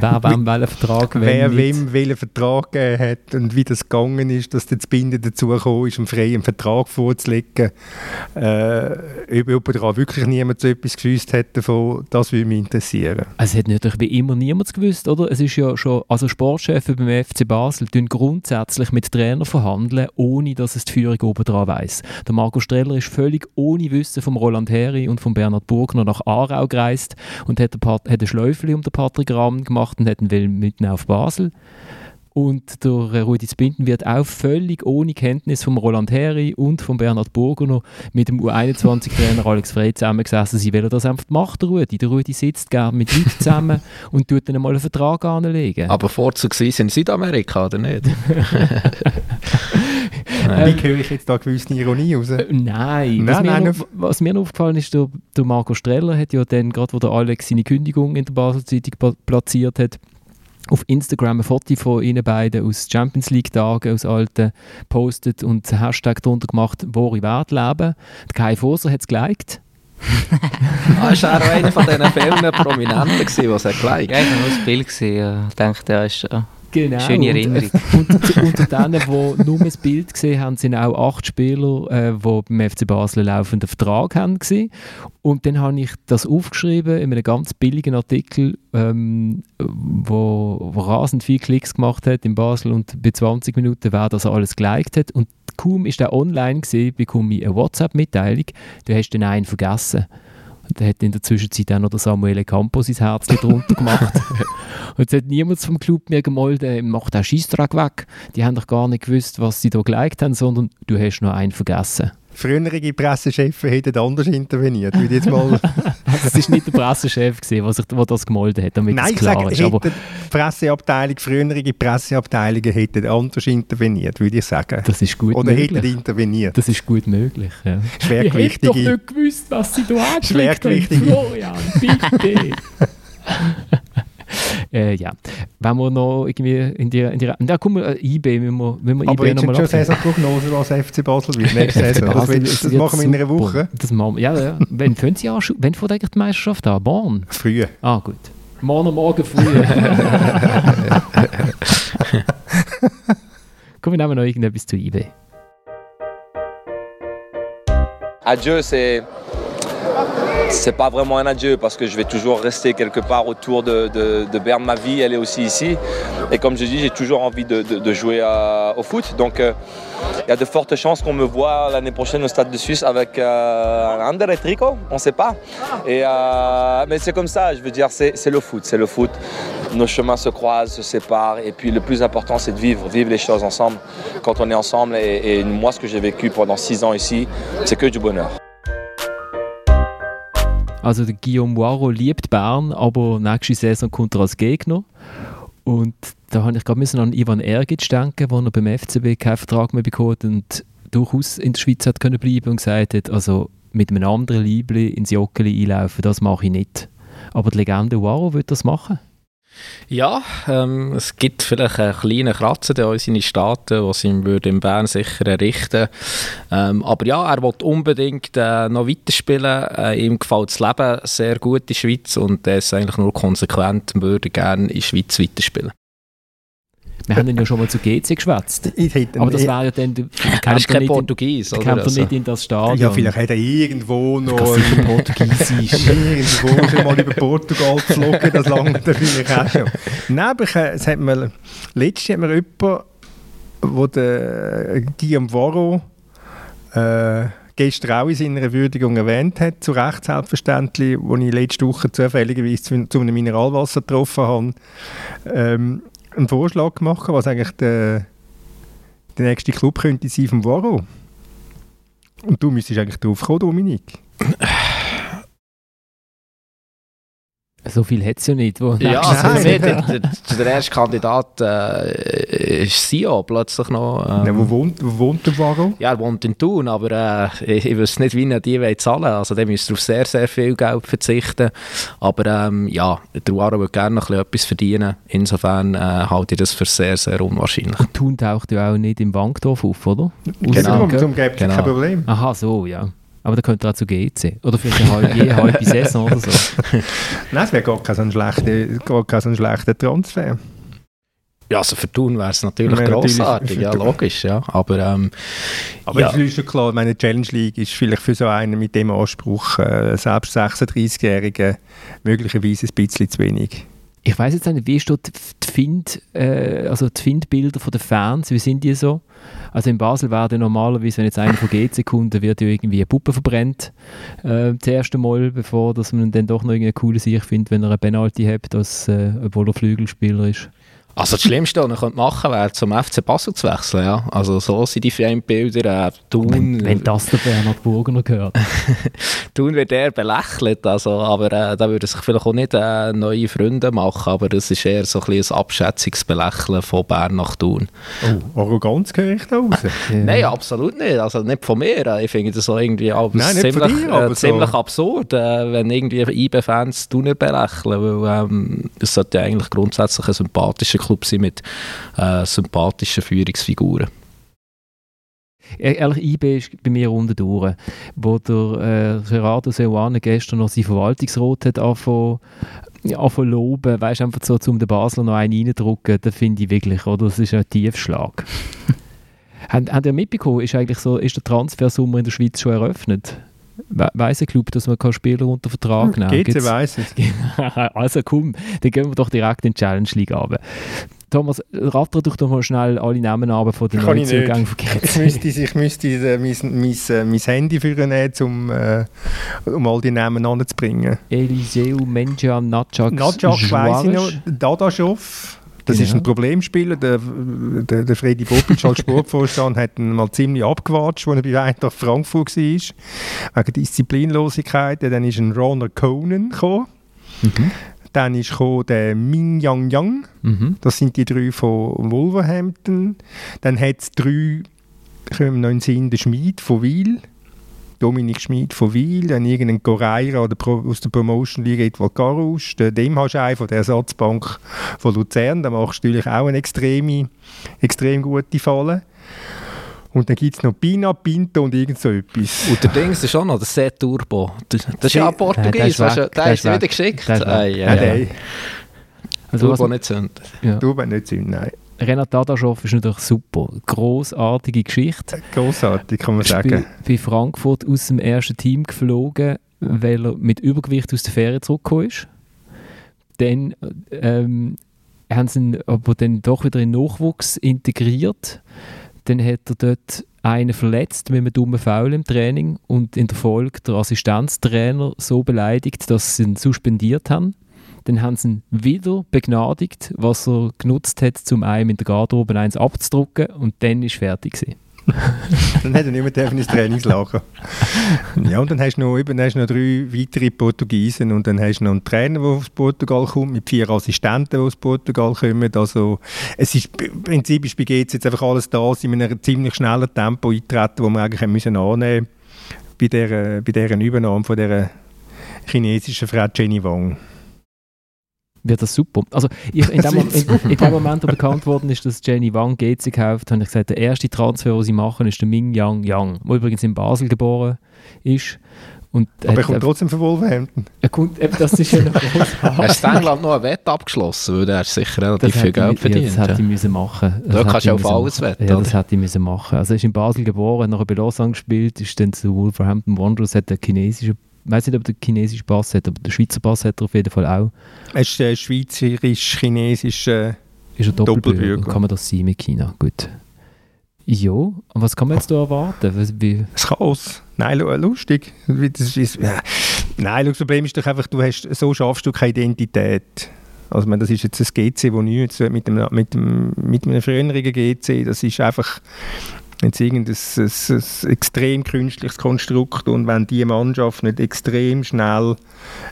Wer wem welchen Vertrag Wer wem welchen Vertrag gegeben hat und wie das gegangen ist, dass das Binden dazu gekommen ist, einen freien Vertrag vorzulegen. Äh, ob, ob daran wirklich niemand so etwas gewusst hat davon, das würde mich interessieren. Es hat natürlich wie immer niemand gewusst, oder? Es ist ja schon, also Sportchefs beim FC Basel tun grundsätzlich mit Trainern verhandeln, ohne dass es die Führung oben dran weiss. Der Marco Streller ist völlig ohne Wissen vom Roland Heri und von Bernhard Burgner nach Aarau gereist und hat ein, hat ein Schläufchen um den Patrick Rahm gemacht gemacht und hätten will mitnehmen auf Basel. Und der Rudi Zbinden wird auch völlig ohne Kenntnis von Roland Heri und von Bernhard Burgener mit dem U21-Trainer Alex Frey zusammengesessen. Sie wollen das einfach machen, der Rudi. Der Rudi sitzt gerne mit Leuten zusammen und tut dann mal einen Vertrag anlegen. Aber Vorzug sind in Südamerika, oder nicht? Wie höre ich jetzt da gewisse Ironie raus? Äh, nein. Was, nein, mir, noch, was mir noch aufgefallen ist, der, der Marco Streller hat ja dann, gerade wo der Alex seine Kündigung in der Basel-Zeitung platziert hat, auf Instagram ein Foto von ihnen beiden aus Champions League-Tagen, aus alten, postet und einen Hashtag darunter gemacht, wo ich werde leben. Der Kai Foser hat es geliked. ah, ist auch einer von diesen vielen Prominenten, die es hat geliked Ja, ich habe nur das Bild. Ich dachte, er ist... Ja Genau. Schöne Erinnerung. Und, und, unter denen, die nur das Bild gesehen haben, sind auch acht Spieler, äh, die beim FC Basel laufenden Vertrag haben. Gewesen. Und dann habe ich das aufgeschrieben in einem ganz billigen Artikel, ähm, wo, wo rasend viele Klicks gemacht hat in Basel und bei 20 Minuten, wer das alles geliked hat. Und kaum ist der online gesehen, bekomme ich eine WhatsApp-Mitteilung, du hast den einen vergessen. Und der hat in der Zwischenzeit auch noch der Samuele Campos sein Herz drunter gemacht. und jetzt hat niemand vom Club mir gemolden, macht den Scheissdreck weg. Die haben doch gar nicht gewusst, was sie da geliked haben, sondern du hast noch einen vergessen. Frühere Pressechefs hätten anders interveniert, würde jetzt mal... Also es war nicht der Pressechef, gewesen, der, sich, der das gemolden hat, damit Nein, es ich klar sage, ist. Aber die Presseabteilung, frühere Presseabteilungen hätten anders interveniert, würde ich sagen. das ist gut Oder hätten möglich. interveniert. Das ist gut möglich, ja. Schwergewichtige- Ich hätte doch nicht gewusst, was sie da angeklickt haben. Schwergewichtige- Florian, bitte. äh, ja, wenn wir noch irgendwie in die... In die da kommen wir, äh, IB, wenn wir, wenn wir Aber IB jetzt noch schon mal Saisonprognose, was FC Basel wird nächste Saison. Das, will, das machen wir in einer Woche. Das machen wir, ja, ja. Wann fangen sie an? Wann fängt eigentlich die Meisterschaft an? Morgen? Früh. Ah, gut. Morgen Morgen früh. Komm, wir nehmen noch irgendetwas zu IB. Adieu, c'est c'est pas vraiment un adieu parce que je vais toujours rester quelque part autour de, de, Berne. Ma vie, elle est aussi ici. Et comme je dis, j'ai toujours envie de, jouer euh, au foot. Donc, euh, il y a de fortes chances qu'on me voit l'année prochaine au Stade de Suisse avec euh, Trico. On ne sait pas. Euh, mais c'est comme ça. Je veux dire, c'est c'est le foot. C'est le foot. Nos chemins se croisent, se séparent. Et puis, le plus important, c'est de vivre, vivre les choses ensemble. Quand on est ensemble. Et, et moi, ce que j'ai vécu pendant six ans ici, c'est que du bonheur. Also der Guillaume Waro liebt Bern, aber nächste Saison kommt er als Gegner. Und da habe ich gerade an Ivan Ergic denken, wo er beim FCB keinen Vertrag mehr bekommen und durchaus in der Schweiz hat können bleiben und gesagt hat, also mit einem anderen Liebli ins Joggeli einlaufen, das mache ich nicht. Aber die Legende Waro wird das machen. Ja, ähm, es gibt vielleicht einen kleinen Kratzer in unseren Staaten, was ihm würde in Bern sicher errichten ähm, Aber ja, er will unbedingt äh, noch weiterspielen. Äh, ihm gefällt das Leben sehr gut in der Schweiz und er ist eigentlich nur konsequent und würde gerne in der Schweiz weiterspielen. Wir haben ihn ja schon mal zu GC geschwätzt. Aber das wäre ja dann, der Er ist kein nicht, in, Portugies, der oder? kommt er Also, nicht in das Stadion. ja, vielleicht hat er irgendwo noch... Portugiesisch. irgendwo schon mal über Portugal geflogen, das lange da vielleicht auch schon. Nein, aber ich, äh, es hat mir, letztens hat mir jemand, wo der Guillaume Varro äh, gestern auch in seiner Würdigung erwähnt hat, zu Recht selbstverständlich, wo ich letzte Woche zufälligerweise zu, zu einem Mineralwasser getroffen habe, ähm, einen Vorschlag gemacht, was eigentlich der, der nächste Club könnte sein vom Varro. Und du müsstest eigentlich drauf kommen, Dominik. So viel hat es ja nicht. Wo Ja, also der, der, der erste Kandidat äh, ist Sio plötzlich noch. Ähm, Ja, wo, wohnt, wo wohnt der Varro? Ja, er wohnt in Thun, aber äh, ich, ich weiß nicht, wie er die wollen zahlen Also der müsste auf sehr, sehr viel Geld verzichten. Aber ähm, ja, der Waro würde gerne noch ein bisschen etwas verdienen. Insofern äh, halte ich das für sehr, sehr unwahrscheinlich. Und Thun taucht ja auch nicht im Wankdorf auf, oder? Genau. Ausser- Zum gibt es Genau. kein Problem. Aha, so, ja. Aber da könnte er auch zu GC. Oder vielleicht eine halbe, je halbe Saison oder so. Nein, es wäre gar kein so ein schlechter, so Transfer. Ja, also für Thun wäre es natürlich natürlich grossartig, für ja, logisch. Ja. Aber ähm, Aber ja. es ist schon klar, meine Challenge League ist vielleicht für so einen mit dem Anspruch, äh, selbst 36-Jährigen, möglicherweise ein bisschen zu wenig. Ich weiß jetzt nicht, wie ist die Find, äh, also die Findbilder von den Fans, wie sind die so? Also in Basel werden normalerweise, wenn jetzt einer von dann wird ja irgendwie eine Puppe verbrennt, äh, das erste Mal, bevor dass man dann doch noch irgendeine coole Sicht findet, wenn er eine Penalty hat, als, äh, obwohl er Flügelspieler ist. Also das Schlimmste, was er machen könnte, wäre zum FC Basel zu wechseln. Ja. Also so sind die Feindbilder. Äh, Thun, Wenn, wenn das der Bernhard Burgener gehört. Thun wird eher belächelt, also, aber äh, da würde sich vielleicht auch nicht äh, neue Freunde machen, aber das ist eher so ein, bisschen ein Abschätzungsbelächeln von Bern nach Thun. Oh, Arroganz höre ich da raus. Nein, absolut nicht. Also nicht von mir. äh, Ich finde das so irgendwie aber Nein, ziemlich, dir, äh, so. ziemlich absurd, äh, wenn irgendwie IB-Fans Thuner belächeln, weil ähm, es sollte ja eigentlich grundsätzlich ein sympathischer Club sein mit äh, sympathischen Führungsfiguren. E- Ehrlich, IB ist bei mir unten durch. Wo der äh, Gerardo Seuane gestern noch sein Verwaltungsrat hat angefangen anfangen loben, weißt einfach so, um den Basler noch einen reindrücken, das finde ich wirklich, oder? Das ist ein Tiefschlag. Habt ihr mitbekommen, ist eigentlich so, ist der Transfersummer in der Schweiz schon eröffnet? We weiss ein Club, dass man keinen Spieler unter Vertrag nehmen kann? GC weiss es. also komm, dann gehen wir doch direkt in die Challenge League runter. Thomas, ratter doch doch mal schnell alle Namen ab von den ich nicht. Neuzugängen von Ich GC. müsste, ich müsste äh, mein, mein, äh, mein Handy für nehmen, um, äh, um all die Namen anzubringen. Eliseu, Menja, Natschak, Nadjak weiss ich noch, Dadaschow, das ist Genau. ein Problemspieler. Der, der, der Freddy Bobic als Sportvorstand hat ihn mal ziemlich abgewatscht, als er bei Eintracht Frankfurt war. Wegen Disziplinlosigkeit. Dann ist ein Ronald Conan gekommen. Mhm. Dann ist der Min Yang Yang. Mhm. Das sind die drei von Wolverhampton. Dann hat es drei, kommen noch in den Sinn, der Schmid von Wiel. Dominik Schmid von Wiel, dann irgendein Goreira oder Pro, aus der Promotion League Edward Garusch, der dem hast du einen von der Ersatzbank von Luzern, da machst du natürlich auch eine extreme, extrem gute Falle. Und dann gibt es noch Pina, Pinto und irgend so etwas. Und der Dings ist auch noch der Set Turbo. Das das ist ja der Portugies. Der der ist wieder geschickt. Der ist. Ei, ei, ei. Also, Turbo nicht zünden. ja. bist nicht Sinn, nein. Renat Dadaschow ist natürlich super. Grossartige Geschichte. Grossartig, kann man bei, sagen. bei Frankfurt aus dem ersten Team geflogen, weil er mit Übergewicht aus der Ferien zurückgekommen ist. Dann ähm, haben sie ihn aber dann doch wieder in den Nachwuchs integriert. Dann hat er dort einen verletzt mit einem dummen Foul im Training und in der Folge der Assistenztrainer so beleidigt, dass sie ihn suspendiert haben. Dann haben sie ihn wieder begnadigt, was er genutzt hat, um einem in der Garderobe eins abzudrucken und dann ist fertig gewesen. Dann hat er nicht mehr ins Trainingslager. ja, und dann hast du noch, eben, hast noch drei weitere Portugiesen und dann hast du noch einen Trainer, der aus Portugal kommt, mit vier Assistenten, die aus Portugal kommen. Also, es ist, im Prinzip ist bei GC jetzt einfach alles da, sie in einem ziemlich schnellen Tempo eintreten, wo wir eigentlich müssen annehmen bei dieser, bei dieser Übernahme von dieser chinesischen Frau Jenny Wang. Wird das super. Also ich, in, dem, in, in dem Moment, wo bekannt worden ist, dass Jenny Wang GC kauft, habe ich gesagt, der erste Transfer, den sie machen, ist der Ming Yang Yang, der übrigens in Basel geboren ist. Und Aber er kommt trotzdem von Wolverhampton. er kommt, eben, das ist ja noch Hast du in England noch ein Wett abgeschlossen? Weil der hast sicher relativ viel Geld verdient. Ja, das hätte ja. ich müssen machen. Das Da kannst ich du auf müssen alles wetten, Ja, das hätte ich müssen machen. Also er ist in Basel geboren, hat nachher bei Lausanne gespielt, ist dann zu Wolverhampton Wanderers, hat den chinesischen, ich weiß nicht, ob er den chinesischen Pass hat, aber den Schweizer Pass hat er auf jeden Fall auch. Er ist äh, schweizerisch-chinesisch. Äh, Ist er Doppelbürger? Doppelbürger. Kann man das sein mit China? Gut. Ja, und was kann man jetzt da erwarten? Was, wie, Das Chaos. Nein, lu- lustig. Das ist, ja. Nein, das Problem ist doch einfach, du hast, so schaffst du keine Identität. Also, meine, das ist jetzt ein GC, wo nichts mit dem, mit dem, mit einem früheren GC, das ist einfach jetzt irgendein ein, ein extrem künstliches Konstrukt und wenn die Mannschaft nicht extrem schnell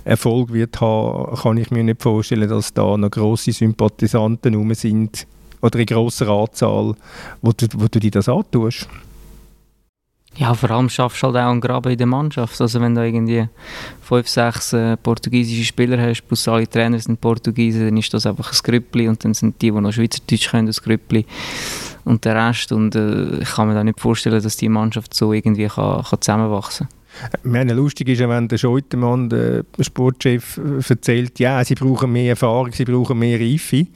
Erfolg wird haben, kann ich mir nicht vorstellen, dass da noch grosse Sympathisanten rum sind oder in grosser Anzahl, wo du, wo du dir das antust. Ja, vor allem schaffst du halt auch einen Graben in der Mannschaft. Also wenn du irgendwie fünf, sechs äh, portugiesische Spieler hast, plus alle Trainer sind Portugiesen, dann ist das einfach ein Grüppli und dann sind die, die noch Schweizerdeutsch können, das Grüppli und der Rest. Und äh, ich kann mir da nicht vorstellen, dass die Mannschaft so irgendwie kann, kann zusammenwachsen Ich meine, lustig ist ja, wenn der Scheutermann, der Sportchef, äh, erzählt, ja, sie brauchen mehr Erfahrung, sie brauchen mehr Reife.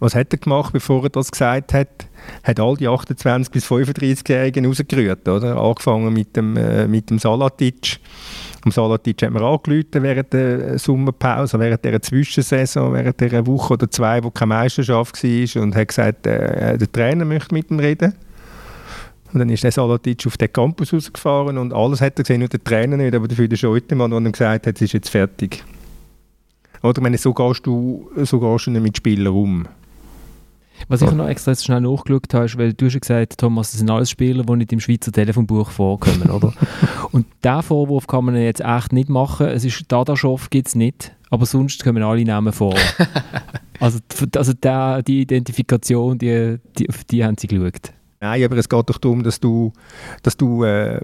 Was hat er gemacht, bevor er das gesagt hat? Hat all die 28- bis 35-Jährigen rausgerührt, oder? Angefangen mit dem, äh, mit dem Salatic. Am Salatic hat man angerufen während der Sommerpause, während der Zwischensaison, während der Woche oder zwei, wo keine Meisterschaft war und hat gesagt, äh, der Trainer möchte mit ihm reden. Und dann ist der Salatic auf den Campus rausgefahren und alles hat er gesehen, nur der Trainer nicht, aber dafür der Scheutemann, der ihm gesagt hat, es ist jetzt fertig. Oder ich meine, so gehst du, so gehst du nicht mit Spielern um. Was ich noch extra schnell nachgeschaut habe, ist, weil du hast ja gesagt, Thomas, das sind alles Spieler, die nicht im Schweizer Telefonbuch vorkommen, oder? Und diesen Vorwurf kann man jetzt echt nicht machen. Es ist Dadaschow gibt es nicht, aber sonst kommen alle Namen vor. also die- also der, die Identifikation, die, die, auf die haben sie geschaut. Nein, aber es geht doch darum, dass du, dass du äh,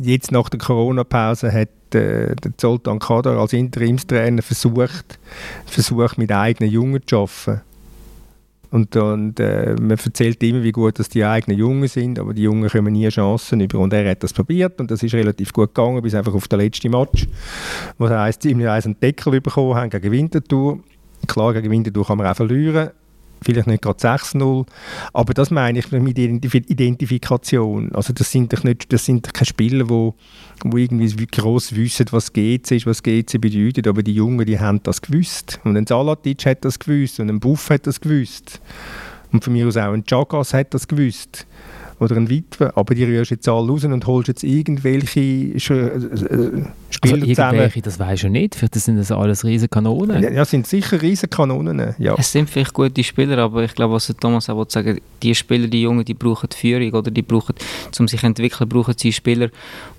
jetzt nach der Corona-Pause hat äh, Zoltan Kader als Interimstrainer versucht, versucht mit eigenen Jungen zu arbeiten. Und, und äh, man erzählt immer, wie gut dass die eigenen Jungen sind, aber die Jungen kommen nie Chancen über. Und er hat das probiert und das ist relativ gut gegangen, bis einfach auf den letzten Match. Was heisst, sie haben einen Deckel bekommen haben gegen Winterthur. Klar, gegen Winterthur kann man auch verlieren vielleicht nicht gerade 6-0, aber das meine ich mit Identifikation. Also das sind doch nicht, das sind keine Spieler, wo, wo irgendwie groß wissen, was GC ist, was GC bedeutet, aber die Jungen, die haben das gewusst. Und ein Salatic hat das gewusst und ein Buff hat das gewusst. Und von mir aus auch ein Chagas hat das gewusst oder ein Witwe, aber die rührst jetzt alle raus und holst jetzt irgendwelche äh, äh, Spieler also zusammen. das weisst du nicht, vielleicht sind das alles riesige Kanonen. Ja, ja sind sicher riesige Kanonen, ja. Es sind vielleicht gute Spieler, aber ich glaube, was Thomas auch sagen die Spieler, die Jungen, die brauchen Führung oder die brauchen, um sich zu entwickeln, brauchen sie Spieler,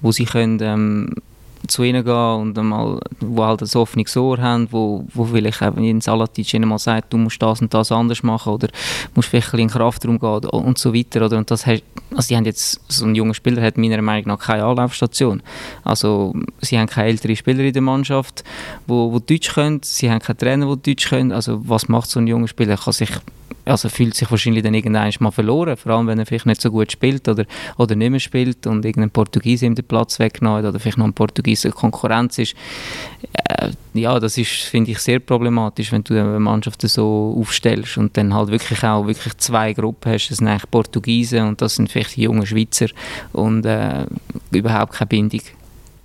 wo sie können ähm, zu ihnen gehen und einmal, wo halt ein offenes Ohr haben, wo, wo vielleicht eben in Salatic ihnen sagt, du musst das und das anders machen oder musst vielleicht in den Kraftraum gehen und so weiter. Oder? Und das hat, also die haben jetzt, so ein junger Spieler hat meiner Meinung nach keine Anlaufstation. Also sie haben keine älteren Spieler in der Mannschaft, wo, wo Deutsch können, sie haben keinen Trainer, der Deutsch können. Also was macht so ein junger Spieler? Er kann sich also fühlt sich wahrscheinlich dann irgendwann mal verloren, vor allem wenn er vielleicht nicht so gut spielt oder, oder nicht mehr spielt und irgendein Portugiese ihm den Platz weggenommen oder vielleicht noch ein Portugiese Konkurrenz ist. Äh, ja, das ist, finde ich, sehr problematisch, wenn du eine Mannschaft so aufstellst und dann halt wirklich auch wirklich zwei Gruppen hast, das sind eigentlich Portugiesen und das sind vielleicht die jungen Schweizer und äh, überhaupt keine Bindung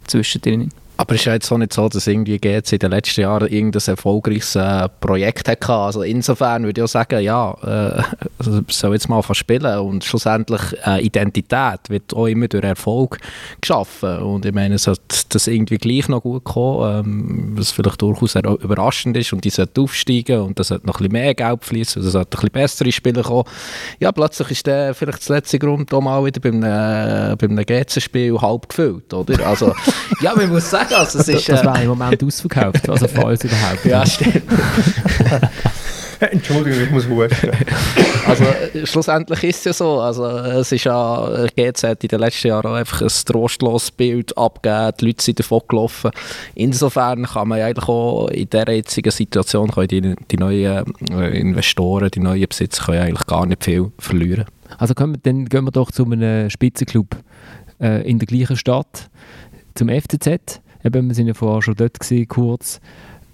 zwischen denen. Aber es ist ja jetzt auch nicht so, dass irgendwie GC in den letzten Jahren irgendein erfolgreiches äh, Projekt hatte. Also insofern würde ich auch sagen, ja, äh, also soll jetzt mal spielen und schlussendlich äh, Identität wird auch immer durch Erfolg geschaffen und ich meine, es sollte das irgendwie gleich noch gut kommen, ähm, was vielleicht durchaus überraschend ist und die sollten aufsteigen und da sollte noch ein bisschen mehr Geld fließen, also sollten ein bisschen bessere Spieler kommen. Ja, plötzlich ist der vielleicht das letzte Grund auch mal wieder beim, äh, beim GC-Spiel halb gefüllt, oder? Also, ja, man muss sagen, sagen. Also, es ist, das, das war im Moment ausverkauft, also falls überhaupt. Ja, stimmt. Entschuldigung, ich muss husten. also schlussendlich ist es ja so, also es ist ja, GZ in den letzten Jahren auch einfach ein trostloses Bild abgegeben, die Leute sind davon gelaufen. Insofern kann man eigentlich auch in dieser jetzigen Situation die, die neuen äh, Investoren, die neuen Besitzer können eigentlich gar nicht viel verlieren. Also wir, dann gehen wir doch zu einem Spitzenclub äh, in der gleichen Stadt, zum FCZ. Eben, wir sind ja vorher schon dort gewesen, kurz.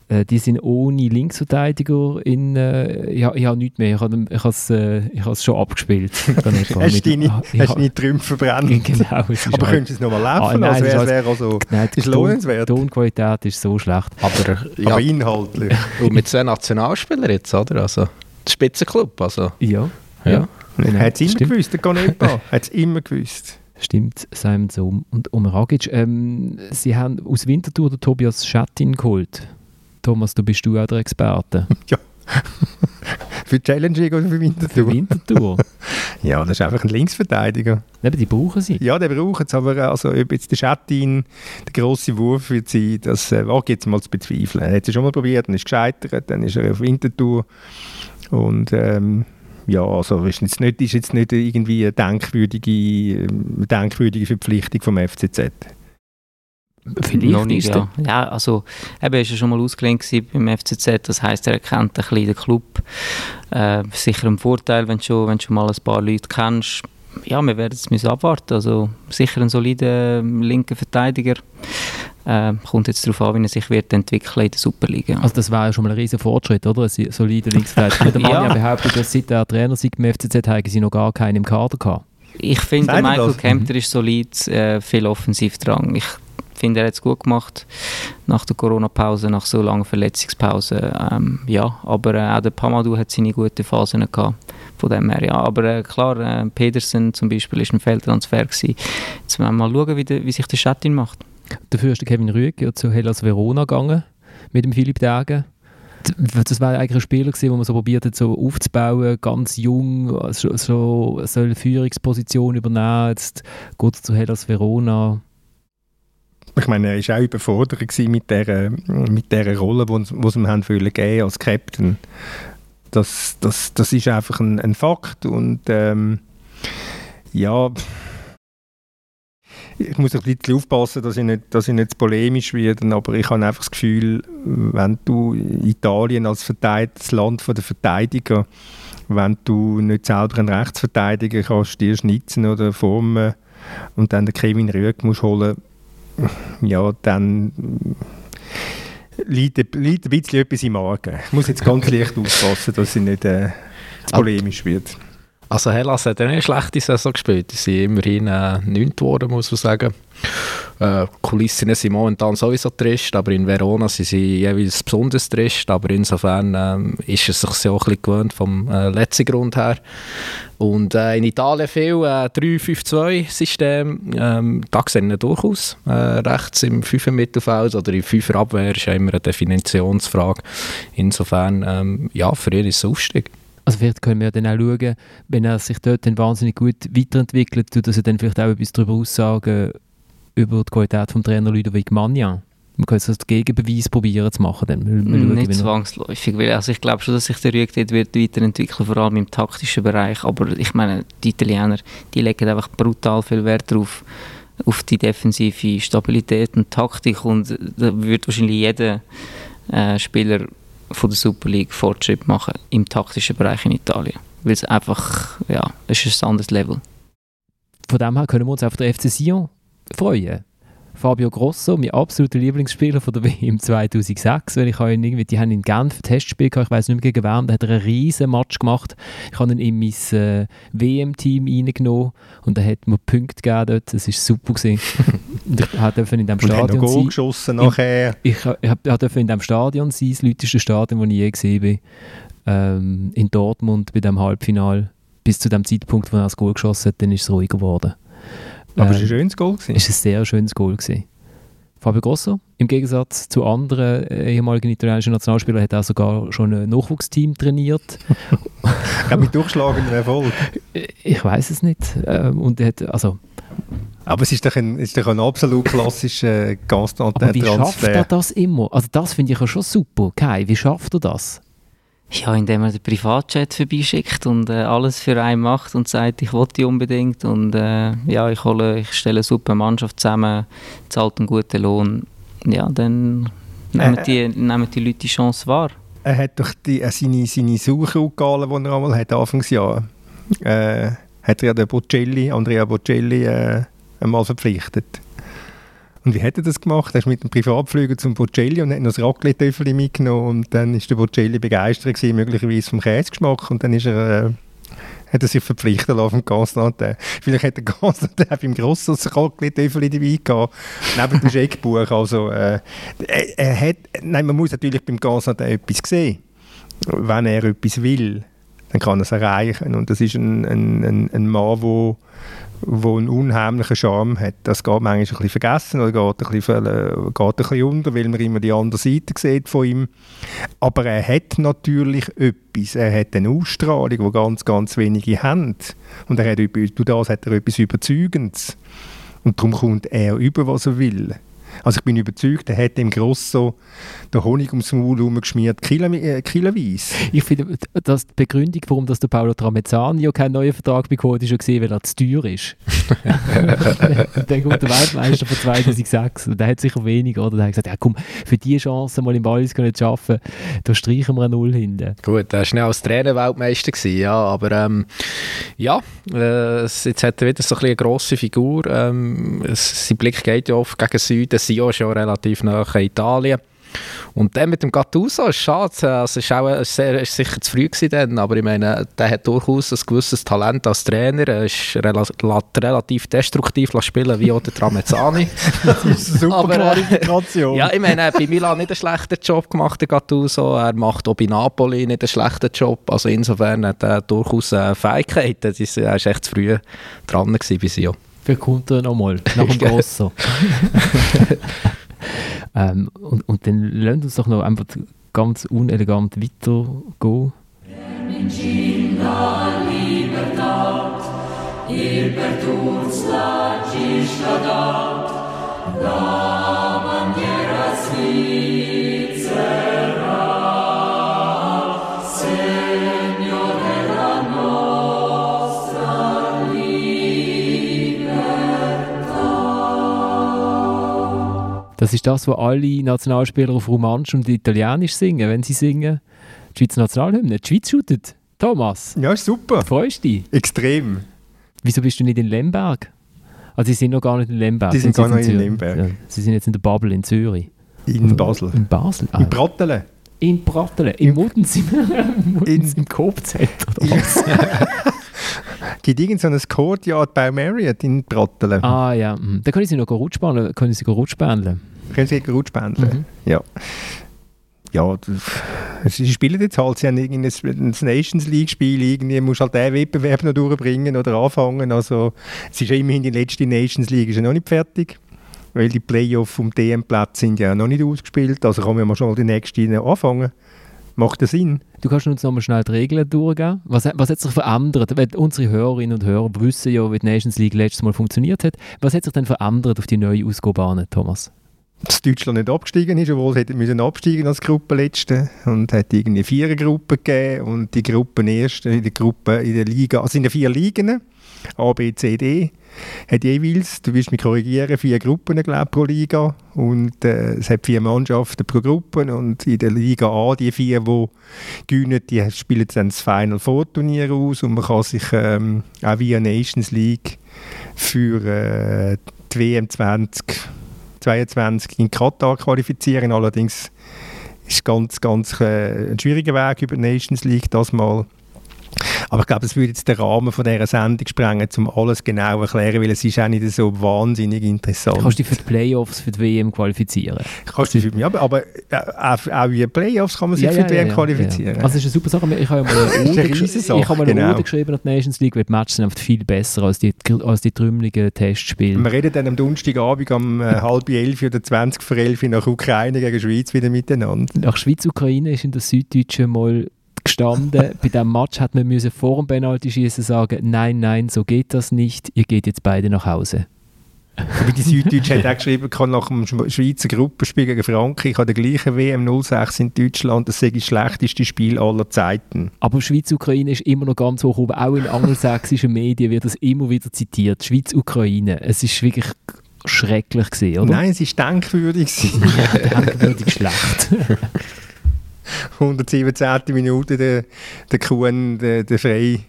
Äh, die sind ohne Linksverteidiger in, äh, ich, ich habe nichts mehr, ich habe es äh, schon abgespielt. hast du deine, deine Trümpfe verbrannt? Genau. Aber könntest du es nochmal laufen ah, also es wäre also, nein, ist lohnenswert. Die Tonqualität ist so schlecht. Aber, ja, aber inhaltlich. Und mit zwei Nationalspielern jetzt, oder? Also, Spitzenclub, also. Ja. ja. ja. Hat es immer gewusst, der Ganepa. Hat es immer gewusst. Stimmt, Simon Sohm und Omer Agic. Ähm, sie haben aus Winterthur den Tobias Schattin geholt. Thomas, du bist du auch der Experte. ja. für Challenging oder für Winterthur? Für Winterthur. ja, das ist einfach ein Linksverteidiger. Aber die brauchen sie. Ja, die brauchen es, aber also, ob jetzt der Schattin der grosse Wurf wird sein, das äh, wage jetzt mal zu bezweifeln. Er hat es schon mal probiert, dann ist gescheitert, dann ist er auf Winterthur und ähm, ja, also ist jetzt nicht, ist jetzt nicht irgendwie eine denkwürdige, eine denkwürdige Verpflichtung vom FCZ. Vielleicht noch nicht, ja. ja. also eben ist er schon mal ausgelehnt beim FCZ, das heisst, er kennt ein bisschen den Club. Äh, sicher ein Vorteil, wenn du schon, wenn du schon mal ein paar Leute kennst. Ja, wir werden es müssen abwarten. Also sicher ein solider linker Verteidiger. Äh, kommt jetzt darauf an, wie er sich wird entwickeln in der Superliga. Also das war ja schon mal ein riesen Fortschritt, oder? Ein solider Linksverteidiger. Der Mann ja. behauptet, dass seit der Trainer seit dem FCZ haben sie noch gar keinen im Kader gehabt. Ich finde, Michael Kempter ist solid, äh, viel Offensivdrang. Ich finde, er hat es gut gemacht nach der Corona-Pause, nach so langer Verletzungspause. Ähm, ja, aber äh, auch der Pamadou hat seine guten Phasen gehabt. Von dem her, ja. Aber äh, klar, äh, Pedersen zum Beispiel war ein Feldtransfer. Gewesen. Jetzt werden wir mal schauen, wie, de, wie sich der Schattin macht. Dafür ist der Kevin Rüegg zu Hellas Verona gegangen mit dem Philipp Dagen. Das war eigentlich ein Spieler, gewesen, wo man so probiert hat, so aufzubauen, ganz jung, so, so soll eine Führungsposition übernehmen. Jetzt geht er zu Hellas Verona. Ich meine, er war auch überfordert mit dieser, mit dieser Rolle, die sie ihm haben geben als Captain. Das, das, das ist einfach ein, ein Fakt und ähm, ja, ich muss ein bisschen aufpassen, dass ich nicht, dass ich nicht polemisch werde, aber ich habe einfach das Gefühl, wenn du Italien als das Land der Verteidiger wenn du nicht selber einen Rechtsverteidiger kannst, dir schnitzen oder formen und dann den Kevin Rüegg musst holen, ja, dann liegt, liegt ein bisschen etwas im Magen. Ich muss jetzt ganz leicht aufpassen, dass sie nicht äh, polemisch wird. Also Hellas hat eine schlechte Saison gespielt. Sie sind immerhin äh, 9. geworden, muss man sagen. Äh, Kulissen sind momentan sowieso trist, aber in Verona sind sie jeweils besonders trist. Aber insofern äh, ist es sich so ein bisschen gewöhnt vom äh, letzten Grund her. Und äh, in Italien viel äh, 3-5-2-System. Ähm, da sehen wir durchaus. Äh, rechts im 5 Mittelfeld oder im 5 Abwehr ist ja immer eine Definitionsfrage. Insofern, ähm, ja, für ihn ist es Aufstieg. Also vielleicht können wir dann auch schauen, wenn er sich dort dann wahnsinnig gut weiterentwickelt, tut er dann vielleicht auch etwas darüber aussagen, über die Qualität vom Trainer Ludovic Magnan. Man kann jetzt das Gegenbeweis probieren zu machen. Dann. Wir, schauen, nicht zwangsläufig, weil also ich glaube schon, dass sich der Rüeg dort wird weiterentwickeln, vor allem im taktischen Bereich. Aber ich meine, die Italiener, die legen einfach brutal viel Wert darauf, auf die defensive Stabilität und Taktik und da wird wahrscheinlich jeder äh, Spieler von der Super League Fortschritt machen im taktischen Bereich in Italien. Weil es einfach, ja, es ist ein anderes Level. Von dem her können wir uns auf der FC Sion freuen. Fabio Grosso, mein absoluter Lieblingsspieler von der WM 2006, weil ich habe ihn irgendwie, die haben in Genf ein Testspiel gehabt, ich weiß nicht mehr gegen wen, da hat er einen riesen Match gemacht. Ich habe ihn in mein äh, WM-Team reingenommen und er hat mir Punkte gegeben dort, das war super. Gewesen. und ich durfte in diesem Stadion und sein. geschossen nachher. Ich, ich, ich, ich durfte in diesem Stadion sein, das lauteste Stadion, das ich je gesehen habe, ähm, in Dortmund bei dem Halbfinal. Bis zu dem Zeitpunkt, wo er das Goal geschossen hat, dann ist es ruhiger geworden. Aber es war ein schönes Goal. Es war ein sehr schönes Goal. Gewesen. Fabio Grosso, im Gegensatz zu anderen äh, ehemaligen italienischen Nationalspielern, hat er sogar schon ein Nachwuchsteam trainiert. Hat mit durchschlagendem Erfolg? Ich weiß es nicht. Ähm, und hat, also, aber es ist doch ein, ist doch ein absolut klassischer Constantin-Transfer. Aber wie schafft er das immer? Also das finde ich ja schon super. Kai, wie schafft er das? Ja, indem er den Privatjet vorbeischickt und äh, alles für einen macht und sagt, ich will die unbedingt und äh, ja, ich, hole, ich stelle eine super Mannschaft zusammen, zahlt einen guten Lohn. Ja, dann nehmen, äh, die, nehmen die Leute die Chance wahr. Er hat doch die, äh, seine, seine Suchaufgaben, die er einmal hat, Anfangsjahr, äh, hat er ja den Bocelli, Andrea Bocelli äh, einmal verpflichtet. Und wie hat er das gemacht? Er ist mit dem Privatflüger zum Bocelli und hat noch das Raclette-Töffel mitgenommen und dann ist der Bocelli begeistert gewesen, möglicherweise vom Käsegeschmack und dann ist er... Äh, hat er sich verpflichten lassen vom Constantin. Vielleicht hat der Constantin beim Grossen das Raclette-Töffel dabei gehabt, neben dem Scheckbuch. Also, äh, er, er, hat... Nein, man muss natürlich beim Constantin etwas sehen. Wenn er etwas will, dann kann er es erreichen. Und das ist ein, ein, ein, ein Mann, der wo einen unheimlichen Charme hat. Das geht manchmal ein bisschen vergessen oder geht ein bisschen, geht ein bisschen unter, weil man immer die andere Seite sieht von ihm. Aber er hat natürlich etwas. Er hat eine Ausstrahlung, die ganz, ganz wenige haben. Und er hat, durch das hat er etwas Überzeugendes. Und darum kommt er über, was er will. Also ich bin überzeugt, er hat im Grosso den Honig ums Maul herumgeschmiert, kiloweise. Äh, ich finde, dass die Begründung, warum das der Paolo Tramezzani keinen neuen Vertrag bekommen hat, ist schon weil er zu teuer ist. der gute Weltmeister von 2006, der hat sicher weniger, oder? Der hat gesagt, ja komm, für diese Chance mal im Wallis zu arbeiten, da streichen wir eine Null hinten. Gut, er war schnell als Trainer Weltmeister, gewesen, ja, aber ähm, ja, äh, jetzt hat er wieder so ein eine grosse Figur, ähm, sein Blick geht ja oft gegen Süden, Sio ist ja relativ nah in Italien. Und dann mit dem Gattuso ist schade, also ist auch sehr, ist sicher zu früh gewesen dann, aber ich meine, der hat durchaus ein gewisses Talent als Trainer, er ist rela relativ destruktiv spielen, wie auch der Tramezzani. das ist eine super aber, äh, Qualifikation. ja, ich meine, bei Milan nicht einen schlechten Job gemacht, der Gattuso, er macht auch bei Napoli nicht einen schlechten Job, also insofern hat er durchaus äh, Fähigkeiten, er ist echt zu früh dran gewesen bei Sio. Kommt er nochmal, nach dem Grosso. ähm, und, und dann lasst uns doch noch einfach ganz unelegant weitergehen. libertad, il per tuus la ciscadat, la bandiera Das ist das, was alle Nationalspieler auf Romansch und Italienisch singen, wenn sie singen. Die Schweizer Nationalhymne. Die Schweiz shootet. Thomas, Ja, super. freust du dich? Extrem. Wieso bist du nicht in Lemberg? Also sie sind noch gar nicht in Lemberg. Die sind sie gar jetzt in Zürich? Lemberg. Ja, sie sind jetzt in der Bubble in Zürich. In Basel. In Basel? Ah, In Brattelen. in Brattelen. In im, Muttens In- im was? Gibt irgend so ein Courtyard bei Marriott in Brattelen. ah ja, mhm. da können sie noch Rutschbahnen, können sie Rutschbahnen. Können Sie gut spenden? Ja. Ja, das- sie spielen jetzt halt, sie haben irgendein ein Nations League-Spiel, irgendwie musst halt den Wettbewerb noch durchbringen oder anfangen. Also, es ist ja immerhin die letzte Nations League ist ja noch nicht fertig, weil die Playoffs vom DM-Platz sind ja noch nicht ausgespielt. Also kann man mal schon mal die nächste anfangen. Macht das Sinn? Du kannst uns nochmal schnell die Regeln durchgehen. Was, was hat sich verändert? Weil unsere Hörerinnen und Hörer wissen ja, wie die Nations League letztes Mal funktioniert hat. Was hat sich denn verändert auf die neue Ausgabe Thomas? Dass Deutschland nicht abgestiegen ist, obwohl sie hätten müssen absteigen als Gruppenletzte und hat irgendwie vier Gruppen gegeben und die Gruppen erst in der Gruppe in der Liga, also in den vier Ligen A, B, C, D hat jeweils, du wirst mich korrigieren, vier Gruppen glaub, pro Liga und äh, es hat vier Mannschaften pro Gruppe und in der Liga A die vier, die gewinnen, die spielen dann das Final Four Turnier aus und man kann sich ähm, auch via Nations League für äh, die WM 20 22 in Katar qualifizieren. Allerdings ist ganz, ganz äh, ein schwieriger Weg über die Nations League das mal. Aber ich glaube, es würde jetzt den Rahmen von dieser Sendung sprengen, um alles genau zu erklären, weil es ist auch nicht so wahnsinnig interessant. Kannst du dich für die Playoffs für die WM qualifizieren? Kannst du dich für mich, aber, aber äh, auch, auch wie Playoffs kann man sich für die WM qualifizieren. Ja. Also es ist eine super Sache. Ich habe ja mal eine Ode, gesch Riesensache, ich habe mal eine genau. Ode geschrieben an die Nations League, weil die Matches sind viel besser als die, als die trümmeligen Testspiele. wir reden dann am Donnerstagabend um äh, halb elf oder 20 vor elf nach Ukraine gegen Schweiz wieder miteinander. Nach Schweiz-Ukraine ist in der Süddeutschen mal gestanden. Bei diesem Match hat man müssen vor dem Penalty-Schießen sagen, nein, nein, so geht das nicht, ihr geht jetzt beide nach Hause. Wie die Süddeutsche hat auch geschrieben, kann nach dem Sch- Schweizer Gruppenspiel gegen Frankreich an der gleichen WM 06 in Deutschland, das sei das schlechteste Spiel aller Zeiten. Aber Schweiz-Ukraine ist immer noch ganz hoch oben. Auch in angelsächsischen Medien wird das immer wieder zitiert. Schweiz-Ukraine. Es ist wirklich schrecklich gewesen, oder? Nein, es war denkwürdig. Denkwürdig schlecht. 117. Minute der, der Kuhn der, der frei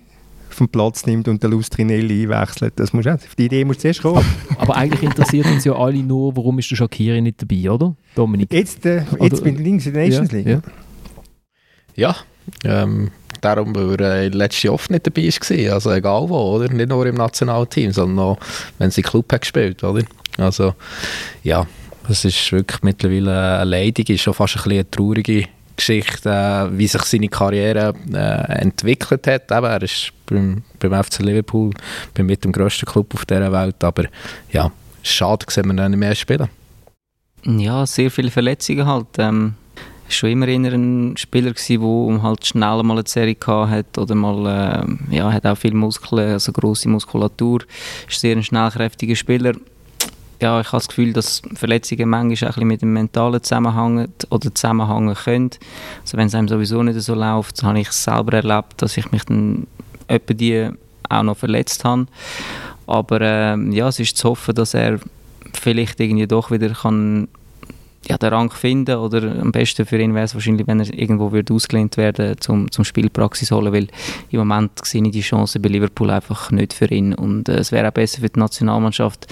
vom Platz nimmt und der Lustrinelli einwechselt. Das muss auch, auf die Idee muss zuerst kommen. Aber eigentlich interessiert uns ja alle nur, warum ist der Shakiri nicht dabei, oder? Dominik? Jetzt, äh, Oder- jetzt bin ich links in der Nations Ja, League. ja. Ja, ähm, darum, weil er äh, letztes Jahr oft nicht dabei war. Also egal wo, oder? Nicht nur im Nationalteam, sondern auch, wenn sie Club hat gespielt, oder? Also, ja, es ist wirklich mittlerweile eine Leidig, ist schon fast ein bisschen eine traurige Geschichte, äh, wie sich seine Karriere äh, entwickelt hat. Eben, er ist beim, beim FC Liverpool beim mit dem grössten Club auf dieser Welt, aber ja, schade, sehen wir ihn nicht mehr spielen. Ja, sehr viele Verletzungen halt. Ähm, schon immer ein Spieler der halt schnell mal eine Serie gehabt hat oder mal, ähm, ja, hat auch viel Muskeln, also grosse Muskulatur. Ist sehr ein schnellkräftiger Spieler. Ja, ich habe das Gefühl, dass Verletzungen manchmal auch ein mit dem Mentalen zusammenhängen oder zusammenhängen können. Also wenn es einem sowieso nicht so läuft, habe ich selber erlebt, dass ich mich dann etwa die auch noch verletzt habe. Aber ähm, ja, es ist zu hoffen, dass er vielleicht irgendwie doch wieder kann ja, den Rang finden oder am besten für ihn wäre es wahrscheinlich, wenn er irgendwo würde ausgelehnt werden zum, zum Spielpraxis holen, weil im Moment sehe ich die Chance bei Liverpool einfach nicht für ihn und äh, es wäre auch besser für die Nationalmannschaft,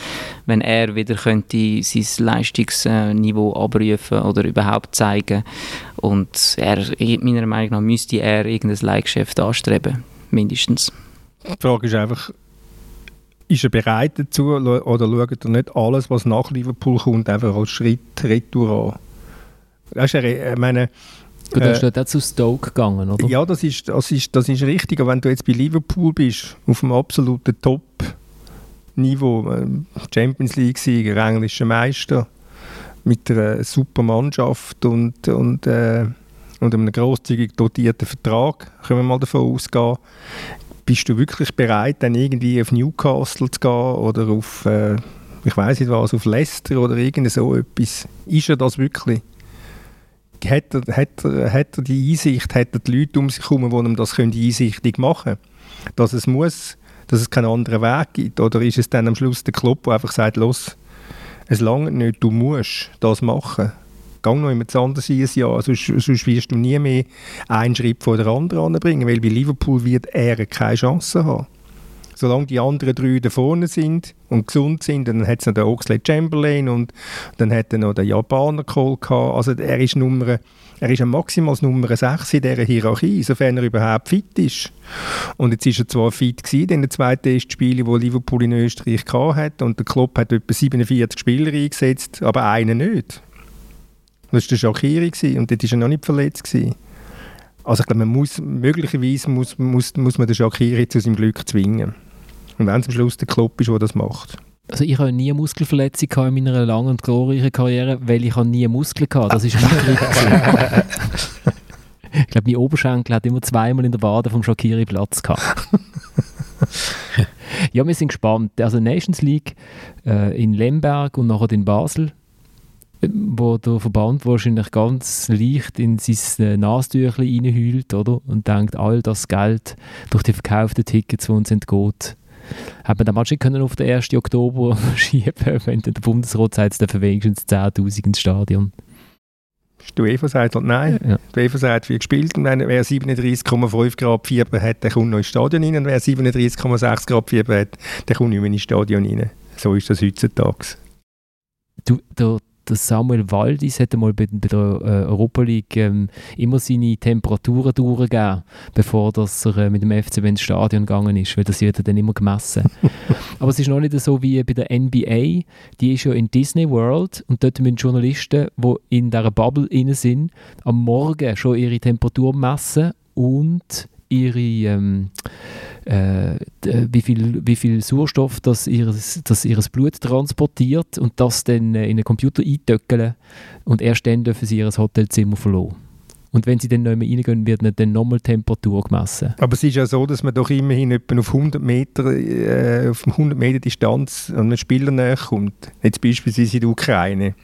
wenn er wieder könnte sein Leistungsniveau abrufen oder überhaupt zeigen und er, meiner Meinung nach müsste er irgendein Leihgeschäft anstreben, mindestens. Die Frage ist einfach, ist er bereit dazu oder schaut er nicht alles, was nach Liverpool kommt, einfach als Schritt retour an? Weißt du, ich meine, Gut, Äh, ist dort auch zu Stoke gegangen, oder? ja, das ist, das, ist, das ist richtig, aber wenn du jetzt bei Liverpool bist, auf dem absoluten Top-Niveau, ähm, Champions League-Sieger, englischer Meister, mit einer super Mannschaft und, und, äh, und einem grosszügig dotierten Vertrag, können wir mal davon ausgehen, bist du wirklich bereit, dann irgendwie auf Newcastle zu gehen oder auf, äh, ich weiß nicht was, auf Leicester oder irgend so etwas? Ist er das wirklich? Hat er, hat, er, hat er die Einsicht, hat er die Leute um sich herum, die ihm das können einsichtig machen können? Dass es muss, dass es keinen anderen Weg gibt? Oder ist es dann am Schluss der Club, der einfach sagt, los, es langt nicht, du musst das machen? Gang noch jemand anderes ein Jahr, sonst, sonst wirst du nie mehr einen Schritt vor der anderen anbringen, weil bei Liverpool wird er keine Chance haben. Solange die anderen drei da vorne sind und gesund sind, dann hat es noch den Oxley Chamberlain und dann hat er noch den Japaner Cole gehabt. Also er ist Nummer er ist maximal Nummer 6 in dieser Hierarchie, sofern er überhaupt fit ist. Und jetzt ist er zwar fit gewesen in den zwei Testspielen, die Liverpool in Österreich hatte und der Klopp hat etwa 47 Spieler eingesetzt, aber einen nicht. Das war der Shakiri und dort war er noch nicht verletzt. Gewesen. Also ich glaube, man muss, möglicherweise muss, muss, muss man den Shakiri zu seinem Glück zwingen. Und wenn es am Schluss der Klopp ist, der das macht. Also ich habe nie eine Muskelverletzung in meiner langen und glorreichen Karriere, weil ich nie Muskeln hatte. Das ist mein Glück. ich glaube, mein Oberschenkel hat immer zweimal in der Wade vom Shakiri Platz gehabt. ja, wir sind gespannt. Also Nations League äh, in Lemberg und nachher in Basel, wo der Verband wahrscheinlich ganz leicht in sein äh, Nasentüchchen reinheult, oder? Und denkt, all das Geld durch die verkauften Tickets, die uns entgeht, hat man den Match können auf den 1. Oktober schieben wenn der Bundesrat sagt, es wenigstens 10'000 ins Stadion. Die UEFA sagt halt nein. Ja. Die UEFA sagt, wie gespielt. Und wenn wer 37,5 Grad Fieber hat, der kommt noch ins Stadion rein. Und wer 37,6 Grad Fieber hat, der kommt nicht mehr ins Stadion rein. So ist das heutzutage. Du, der der Samuel Waldis hat mal bei, bei der äh, Europa League ähm, immer seine Temperaturen durchgegeben, bevor dass er äh, mit dem FCB ins Stadion gegangen ist, weil das wird er dann immer gemessen. Aber es ist noch nicht so wie bei der NBA, die ist ja in Disney World und dort müssen Journalisten, die in dieser Bubble inne sind, am Morgen schon ihre Temperatur messen und ihre ähm, äh, wie, viel, wie viel Sauerstoff das ihres, das ihres Blut transportiert und das dann äh, in einen Computer eintöckeln und erst dann dürfen sie ihr Hotelzimmer verlassen. Und wenn sie dann nicht mehr reingehen, wird dann nochmal Temperatur gemessen. Aber es ist ja so, dass man doch immerhin etwa auf 100 Meter, äh, auf 100 Meter Distanz an einen Spieler näher kommt. Jetzt beispielsweise in der Ukraine.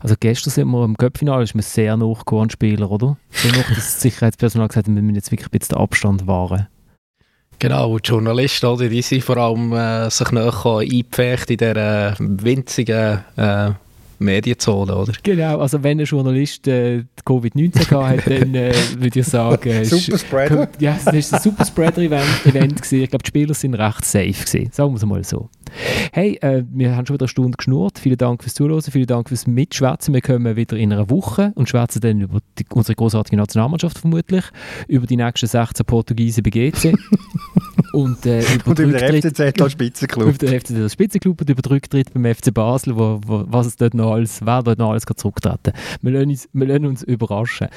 Also gestern sind wir im Cup-Finale, ist man sehr noch an Spieler, oder? So noch, dass das Sicherheitspersonal gesagt hat, wir müssen jetzt wirklich ein bisschen den Abstand wahren. Genau, die Journalisten, oder, die sind vor allem äh, sich näher eingepfercht in dieser winzigen äh, Medienzone, oder? Genau, also wenn ein Journalist äh, Covid-19 hat, dann äh, würde ich sagen... Äh, Superspreader? Ja, es war ein Superspreader-Event. Event ich glaube, die Spieler sind recht safe gewesen, sagen wir es mal so. Hey, äh, wir haben schon wieder eine Stunde geschnurrt. Vielen Dank fürs Zuhören, vielen Dank fürs Mitschwätzen. Wir kommen wieder in einer Woche und schwätzen dann über die, unsere großartige Nationalmannschaft vermutlich, über die nächsten 16 Portugiesen bei GC. und, äh, über, und über den FCZ als Spitzenclub. Über den FCZ als Spitzenclub und über den Rücktritt beim FC Basel, wo, wo, was es dort noch alles, wer dort noch alles zurücktreten wir lassen, uns, wir lassen uns überraschen.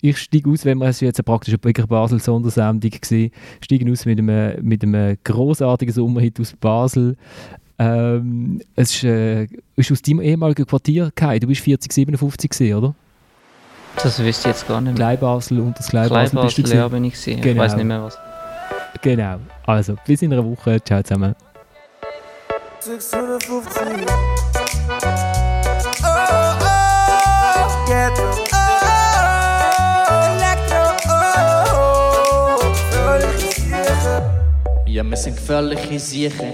Ich steige aus, wenn wir es jetzt praktisch eine Basel-Sondersendung gesehen, steige aus mit einem, mit einem großartigen Sommerhit aus Basel. Ähm, es ist, äh, ist aus deinem ehemaligen Quartier gefallen. Du bist 40, 57 gewesen, oder? Das wüsste ich jetzt gar nicht mehr. Kleibasel und das Kleibasel, Kleibasel bist du ja, bin ich gesehen. Genau. Ich weiß nicht mehr was. Genau. Also, bis in einer Woche. Ciao zusammen. 650. Oh, oh, get oh, Ja, wir sind gefährliche Siechen.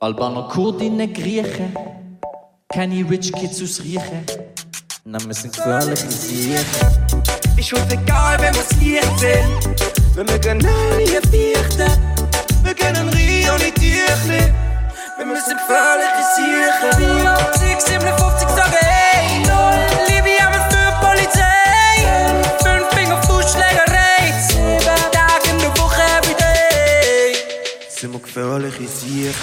Albaner, Kurdinnen, Griechen. Keine Rich Kids aus Riechen. Na, wir sind gefährliche Siechen. Ist uns egal, wenn wir's Licht sind. Wir mögen alle hier Fichten. Wir können Rio nicht Tierchen. Wir müssen gefährliche Siechen. 6, 57 sagen, hey, Liebe gefährliche Siechen.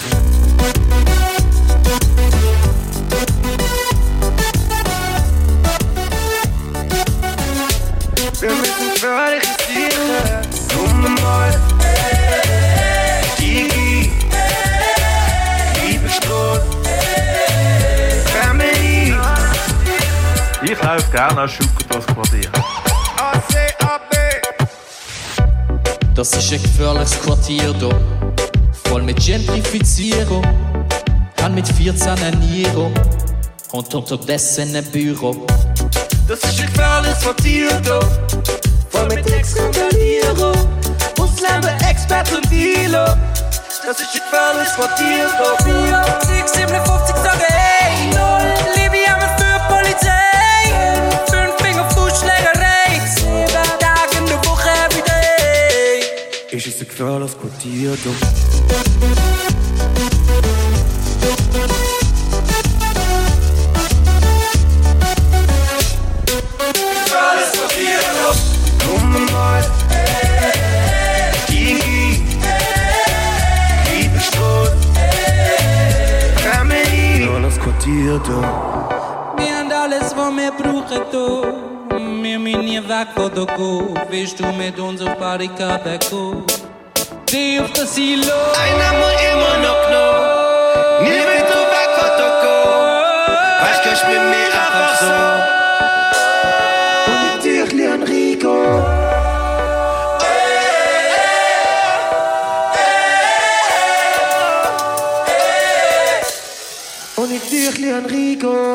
Wir müssen gefährliche Siechen. Nummer mal. Digi. Liebe Stroh. Family. Ich laufe gerne als Schucker das Quartier. Das ist ein gefährliches Quartier hier. Voll mit Gentrifizierung. Kann mit 14 ein Niro. Und unterdessen ein Büro. Das ist ein gefährliches Quartier. Voll mit Ex-Skandalierung. Muslim, Expert und Dealer. Das ist ein gefährliches Quartier hier. 6, Quartier, du. Wir haben alles, was wir brauchen, du. Wir müssen nie weg von der Go. Willst du mit uns auf Barrikaden gehen? Dreh auf das Silo. Einer muss immer noch genommen. Nie wieder weg von der Go. Weißt du, kannst mit mir einfach so. Und natürlich ein Rico. Und natürlich ein Rico.